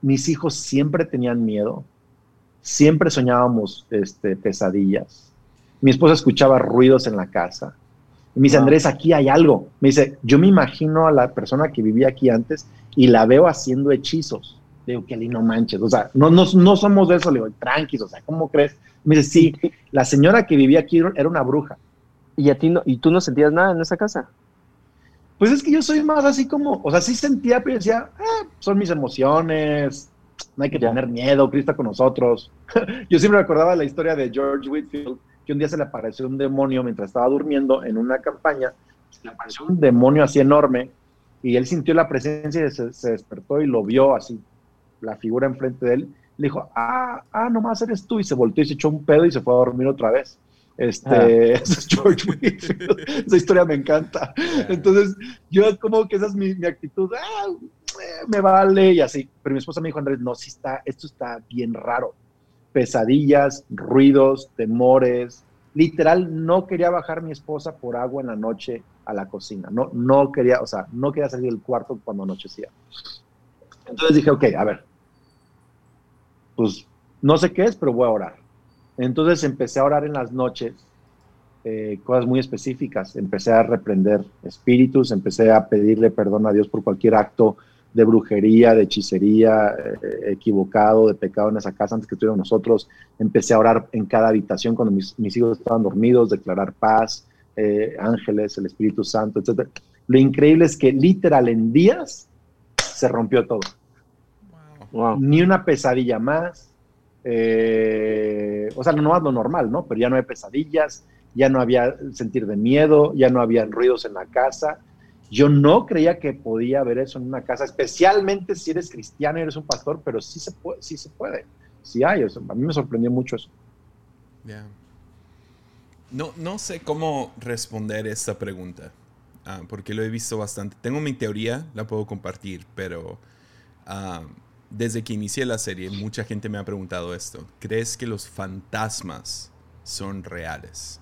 mis hijos siempre tenían miedo, siempre soñábamos este, pesadillas. Mi esposa escuchaba ruidos en la casa y me dice, Andrés, aquí hay algo. Me dice, yo me imagino a la persona que vivía aquí antes y la veo haciendo hechizos. Digo, que no manches. O sea, no, no, no somos de eso. Le digo, tranquilos, o sea, ¿cómo crees? Me dice, sí, la señora que vivía aquí era una bruja. ¿Y a ti no, y tú no sentías nada en esa casa? Pues es que yo soy más así como, o sea, sí sentía, pero decía, ah, son mis emociones, no hay que tener miedo, Cristo con nosotros. yo siempre recordaba la historia de George Whitfield, que un día se le apareció un demonio mientras estaba durmiendo en una campaña, se le apareció un demonio así enorme y él sintió la presencia y se, despertó y lo vio así, la figura enfrente de él. Le dijo, ah, ah, nomás eres tú y se volteó y se echó un pedo y se fue a dormir otra vez. Este, ah. es George Whitfield. Esa historia me encanta. Entonces, yo como que esa es mi, mi actitud, ah, eh, me vale y así. Pero mi esposa me dijo, Andrés, no, sí está, esto está bien raro pesadillas, ruidos, temores. Literal, no quería bajar mi esposa por agua en la noche a la cocina. No, no quería, o sea, no quería salir del cuarto cuando anochecía. Entonces dije, ok, a ver, pues no sé qué es, pero voy a orar. Entonces empecé a orar en las noches, eh, cosas muy específicas. Empecé a reprender espíritus, empecé a pedirle perdón a Dios por cualquier acto de brujería, de hechicería, eh, equivocado, de pecado en esa casa antes que estuviéramos nosotros. Empecé a orar en cada habitación cuando mis, hijos estaban dormidos, declarar paz, eh, ángeles, el Espíritu Santo, etc. Lo increíble es que literal en días se rompió todo. Ni una pesadilla más. Eh, o sea, no es lo normal, ¿no? Pero ya no hay pesadillas, ya no había sentir de miedo, ya no había ruidos en la casa yo no creía que podía haber eso en una casa, especialmente si eres cristiano y eres un pastor, pero sí se puede, sí se puede, sí hay. a mí me sorprendió mucho eso. No, no sé cómo responder esta pregunta, ah, porque lo he visto bastante. Tengo mi teoría, la puedo compartir, pero ah, desde que inicié la serie, mucha gente me ha preguntado esto. ¿Crees que los fantasmas son reales?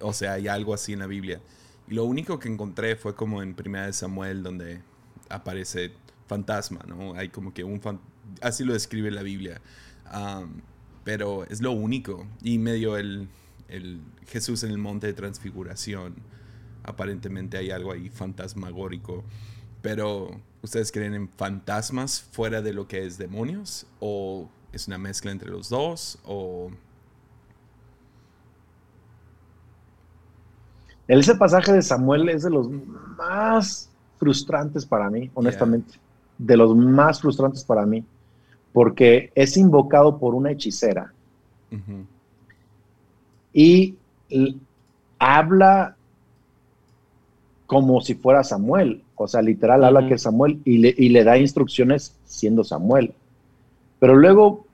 O sea, hay algo así en la Biblia. Y lo único que encontré fue como en Primera de Samuel, donde aparece fantasma, ¿no? Hay como que un así lo describe la Biblia. pero es lo único. Y medio el, el Jesús en el monte de transfiguración. Aparentemente hay algo ahí fantasmagórico. Pero, ¿ustedes creen en fantasmas fuera de lo que es demonios? ¿O es una mezcla entre los dos? ¿O Ese pasaje de Samuel es de los más frustrantes para mí, honestamente. De los más frustrantes para mí. porque es invocado por una hechicera y habla como si fuera Samuel, o sea, literal habla que es Samuel y le, y le da instrucciones siendo Samuel. Pero luego,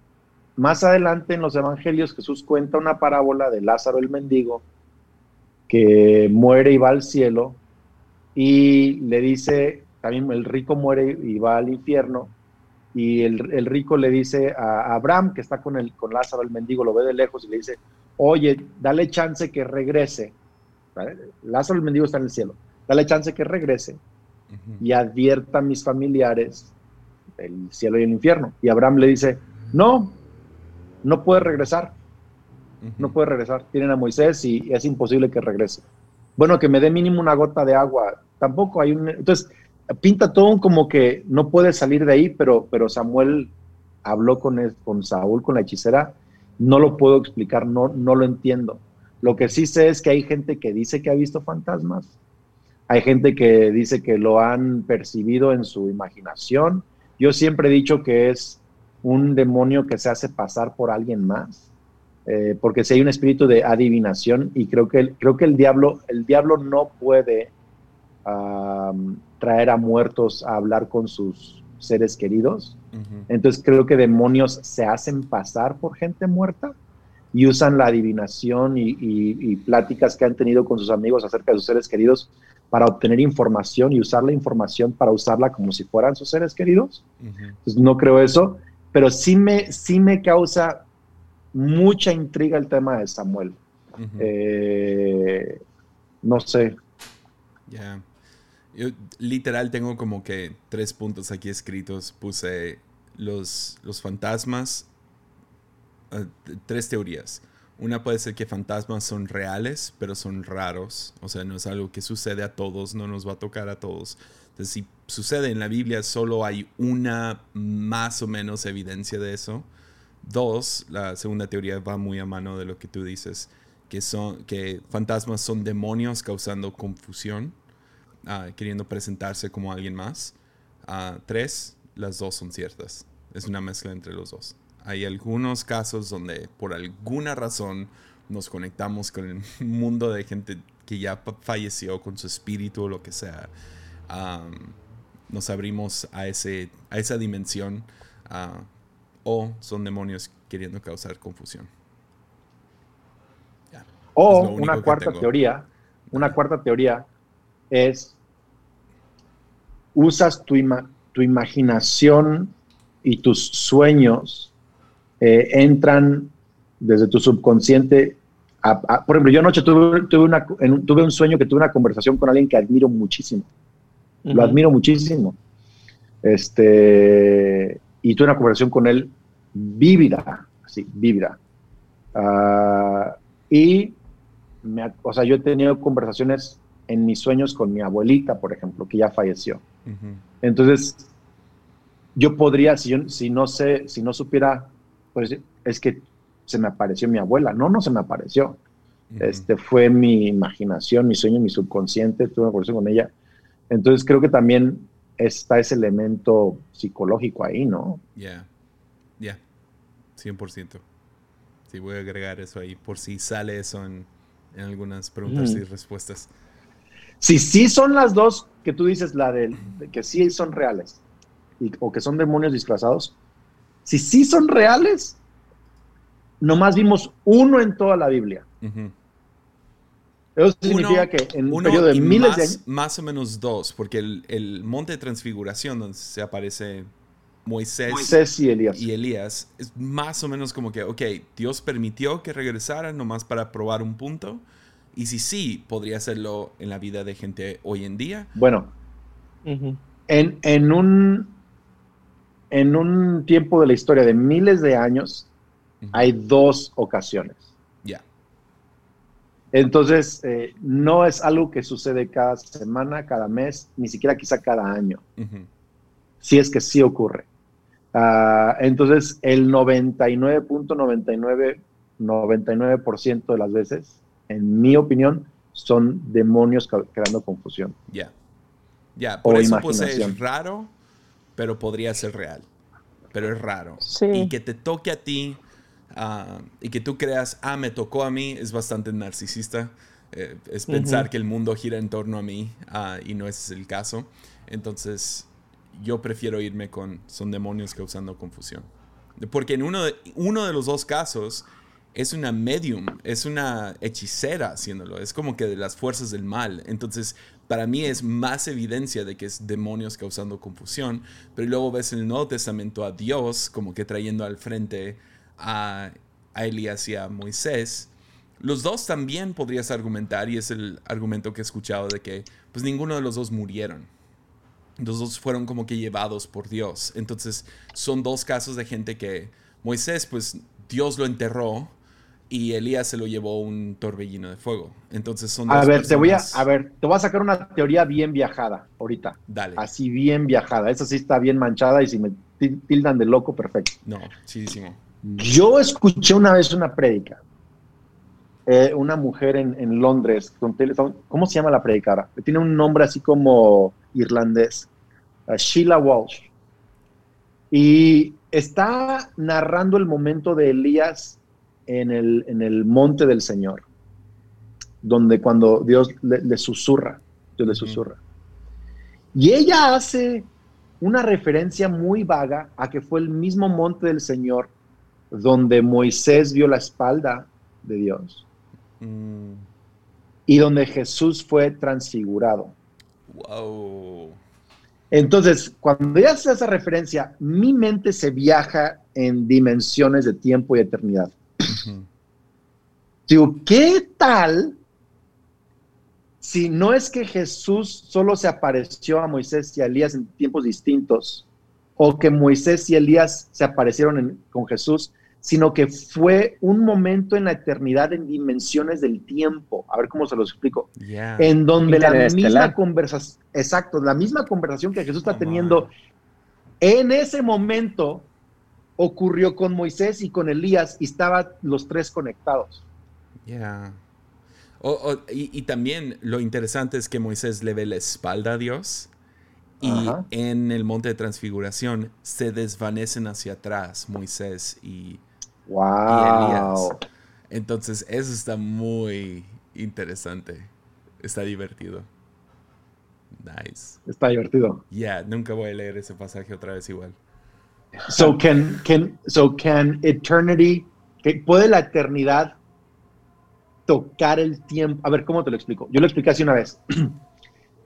más adelante en los evangelios, Jesús cuenta una parábola de Lázaro el mendigo que muere y va al cielo y le dice, también el rico muere y va al infierno y el, rico le dice a, Abraham, que está con, el, con Lázaro el mendigo, lo ve de lejos y le dice, oye, dale chance que regrese. Lázaro el mendigo está en el cielo, dale chance que regrese y advierta a mis familiares el cielo y el infierno. Y Abraham le dice, no, no puede regresar, no puede regresar. Tienen a Moisés y es imposible que regrese. Bueno, que me dé mínimo una gota de agua. Tampoco hay un... Entonces, pinta todo como que no puede salir de ahí, pero, pero Samuel habló con, con Saúl, con la hechicera, no lo puedo explicar, no, no lo entiendo. Lo que sí sé es que hay gente que dice que ha visto fantasmas, hay gente que dice que lo han percibido en su imaginación. Yo siempre he dicho que es un demonio que se hace pasar por alguien más, eh, porque si hay un espíritu de adivinación y creo que, creo que el, diablo, el diablo no puede traer a muertos a hablar con sus seres queridos. Entonces creo que demonios se hacen pasar por gente muerta y usan la adivinación y, pláticas que han tenido con sus amigos acerca de sus seres queridos para obtener información y usar la información para usarla como si fueran sus seres queridos. Entonces no creo eso, pero sí me, sí me causa mucha intriga el tema de Samuel. Eh, no sé. Ya. Yo literal tengo como que tres puntos aquí escritos. Puse los, los fantasmas, eh, tres teorías. Una puede ser que fantasmas son reales, pero son raros. O sea, no es algo que sucede a todos, no nos va a tocar a todos. Entonces, si sucede en la Biblia, solo hay una más o menos evidencia de eso. Dos, la segunda teoría va muy a mano de lo que tú dices, que, son, que fantasmas son demonios causando confusión queriendo presentarse como alguien más. tres, las dos son ciertas. Es una mezcla entre los dos. Hay algunos casos donde por alguna razón nos conectamos con el mundo de gente que ya falleció con su espíritu o lo que sea. nos abrimos a, ese, a esa dimensión o son demonios queriendo causar confusión. O una cuarta teoría, una cuarta teoría es usas tu, tu imaginación y tus sueños eh, entran desde tu subconsciente. por ejemplo, yo anoche tuve, tuve, una, tuve un sueño que tuve una conversación con alguien que admiro muchísimo. Lo admiro muchísimo. Este, y tuve una conversación con él vívida, así, vívida. Ah, y, me, o sea, yo he tenido conversaciones en mis sueños con mi abuelita, por ejemplo, que ya falleció. Entonces, yo podría, si, yo, si no sé, si no supiera, pues es que se me apareció mi abuela. No, no se me apareció. Este fue mi imaginación, mi sueño, mi subconsciente, tuve una conversación con ella. Entonces creo que también está ese elemento psicológico ahí, ¿no? Ya, ya, 100%. Sí, voy a agregar eso ahí, por si sale eso en, algunas preguntas y respuestas. Si sí son las dos que tú dices, la de, que sí son reales o que son demonios disfrazados, si sí son reales, nomás vimos uno en toda la Biblia. Eso significa que en un periodo de miles más, de años. Más o menos dos, porque el, monte de transfiguración, donde se aparece Moisés, Moisés y, Elías. y Elías, es más o menos como que, ok, Dios permitió que regresaran nomás para probar un punto y si sí, podría hacerlo en la vida de gente hoy en día. Bueno, en, un, en un tiempo de la historia de miles de años, hay dos ocasiones. Ya. Entonces, eh, no es algo que sucede cada semana, cada mes, ni siquiera quizá cada año. Si es que sí ocurre. Ah, entonces, el 99.99, 99% de las veces en mi opinión, son demonios creando confusión. Ya. Ya, por eso es raro, pero podría ser real. pero es raro. Y que te toque a ti ah, y que tú creas, ah, me tocó a mí, es bastante narcisista. Eh, es pensar que el mundo gira en torno a mí ah, y no es el caso. Entonces, yo prefiero irme con son demonios causando confusión. Porque en uno de, uno de los dos casos es una medium, es una hechicera haciéndolo, es como que de las fuerzas del mal. Entonces, para mí es más evidencia de que es demonios causando confusión, pero luego ves en el Nuevo Testamento a Dios como que trayendo al frente a, a Elías y a Moisés. Los dos también podrías argumentar, y es el argumento que he escuchado, de que pues ninguno de los dos murieron. Los dos fueron como que llevados por Dios. Entonces son dos casos de gente que Moisés, pues Dios lo enterró, y Elías se lo llevó un torbellino de fuego. Entonces son A ver, te voy a, a ver, te voy a sacar una teoría bien viajada ahorita. Dale. Así bien viajada. Esa sí está bien manchada y si me tildan de loco, perfecto. No, chidísimo. Yo escuché una vez una prédica. Eh, una mujer en, Londres, ¿cómo se llama la predicadora? Tiene un nombre así como irlandés. Uh, Sheila Walsh. Y está narrando el momento de Elías en el, en el monte del Señor, donde cuando Dios le, susurra, Dios le susurra. Y ella hace una referencia muy vaga a que fue el mismo monte del Señor donde Moisés vio la espalda de Dios mm. y donde Jesús fue transfigurado. Wow. Entonces, cuando ella hace esa referencia, mi mente se viaja en dimensiones de tiempo y eternidad. Digo, ¿qué tal si no es que Jesús solo se apareció a Moisés y a Elías en tiempos distintos, o que Moisés y Elías se aparecieron con Jesús, sino que fue un momento en la eternidad en dimensiones del tiempo. A ver cómo se lo explico. En donde la misma conversación, exacto, la misma conversación que Jesús está teniendo en ese momento ocurrió con Moisés y con Elías y estaban los tres conectados. Ya. y, también lo interesante es que Moisés le ve la espalda a Dios y en el monte de transfiguración se desvanecen hacia atrás Moisés y, Elías. Entonces eso está muy interesante. Está divertido. Nice. Está divertido. Ya, nunca voy a leer ese pasaje otra vez igual. So can, can, so can eternity, ¿puede la eternidad tocar el tiempo? A ver, ¿cómo te lo explico? Yo lo expliqué así una vez.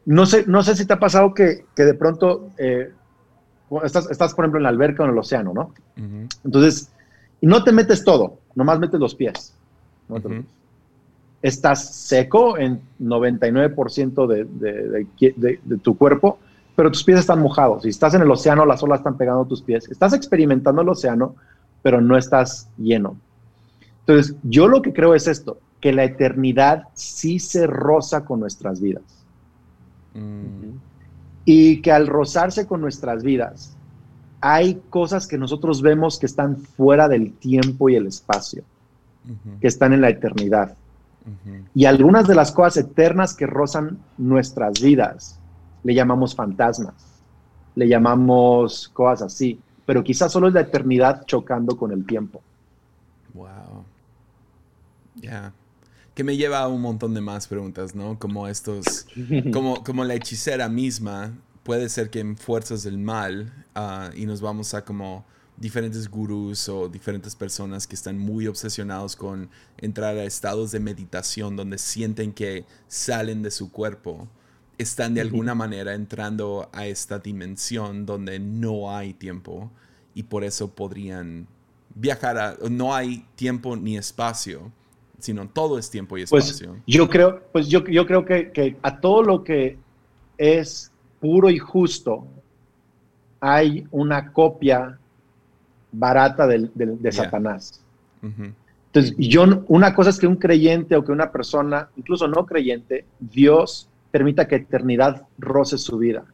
No sé, no sé si te ha pasado que, de pronto eh, estás, estás, por ejemplo, en la alberca o en el océano, ¿no? Entonces, y no te metes todo, nomás metes los pies. Estás seco en 99% de, de, de, tu cuerpo, pero tus pies están mojados. Si estás en el océano, las olas están pegando tus pies. Estás experimentando el océano, pero no estás lleno. Entonces, yo lo que creo es esto, que la eternidad sí se roza con nuestras vidas. Mm. Y que al rozarse con nuestras vidas, hay cosas que nosotros vemos que están fuera del tiempo y el espacio, que están en la eternidad. Y algunas de las cosas eternas que rozan nuestras vidas le llamamos fantasmas, le llamamos cosas así, pero quizás solo es la eternidad chocando con el tiempo. Wow. Ya. Que me lleva a un montón de más preguntas, ¿no? Como estos, como, como la hechicera misma, puede ser que en fuerzas del mal, ah, y nos vamos a como diferentes gurús o diferentes personas que están muy obsesionados con entrar a estados de meditación donde sienten que salen de su cuerpo están de alguna manera entrando a esta dimensión donde no hay tiempo y por eso podrían viajar a, no hay tiempo ni espacio, sino todo es tiempo y pues, espacio. yo creo, pues yo, yo creo que, a todo lo que es puro y justo hay una copia barata de Satanás. Entonces, yo, una cosa es que un creyente o que una persona, incluso no creyente, Dios permita que eternidad roce su vida.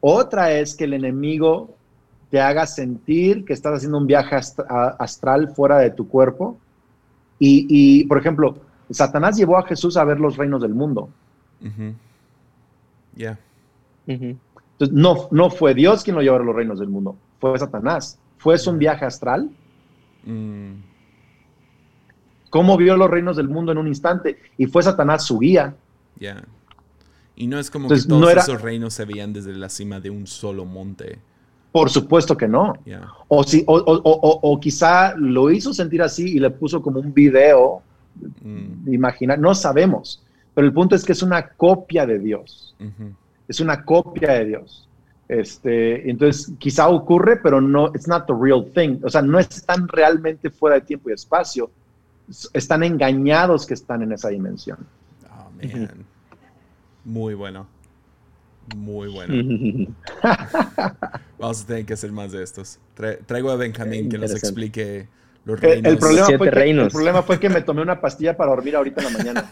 Otra es que el enemigo te haga sentir que estás haciendo un viaje astral fuera de tu cuerpo. Y, por ejemplo, Satanás llevó a Jesús a ver los reinos del mundo. Ya. Entonces, no, no fue Dios quien lo llevó a los reinos del mundo, fue Satanás. ¿Fue eso un viaje astral? Mm. ¿Cómo vio los reinos del mundo en un instante? Y fue Satanás su guía. Ya. Y no es como que todos esos reinos se veían desde la cima de un solo monte. Por supuesto que no. O, si, o, quizá lo hizo sentir así y le puso como un video. Mm. Imaginar, no sabemos. Pero el punto es que es una copia de Dios. Es una copia de Dios. Este, entonces, quizá ocurre, pero no, it's not the real thing. O sea, no están realmente fuera de tiempo y espacio. Están engañados que están en esa dimensión. Oh, man. Muy bueno. Muy bueno. Vamos a tener que hacer más de estos. traigo a Benjamín que nos explique los reinos. El, problema fue que, el problema fue que me tomé una pastilla para dormir ahorita en la mañana.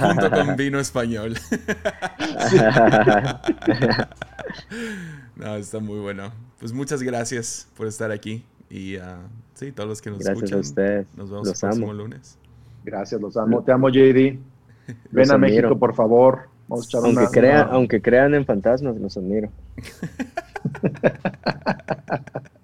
Junto con vino español. no, está muy bueno. Pues muchas gracias por estar aquí. Y uh, sí, todos los que nos escuchan. Nos vemos el próximo lunes. Gracias, los amo. Te amo, JD. Ven a México, por favor. aunque, aunque crean en fantasmas, los admiro.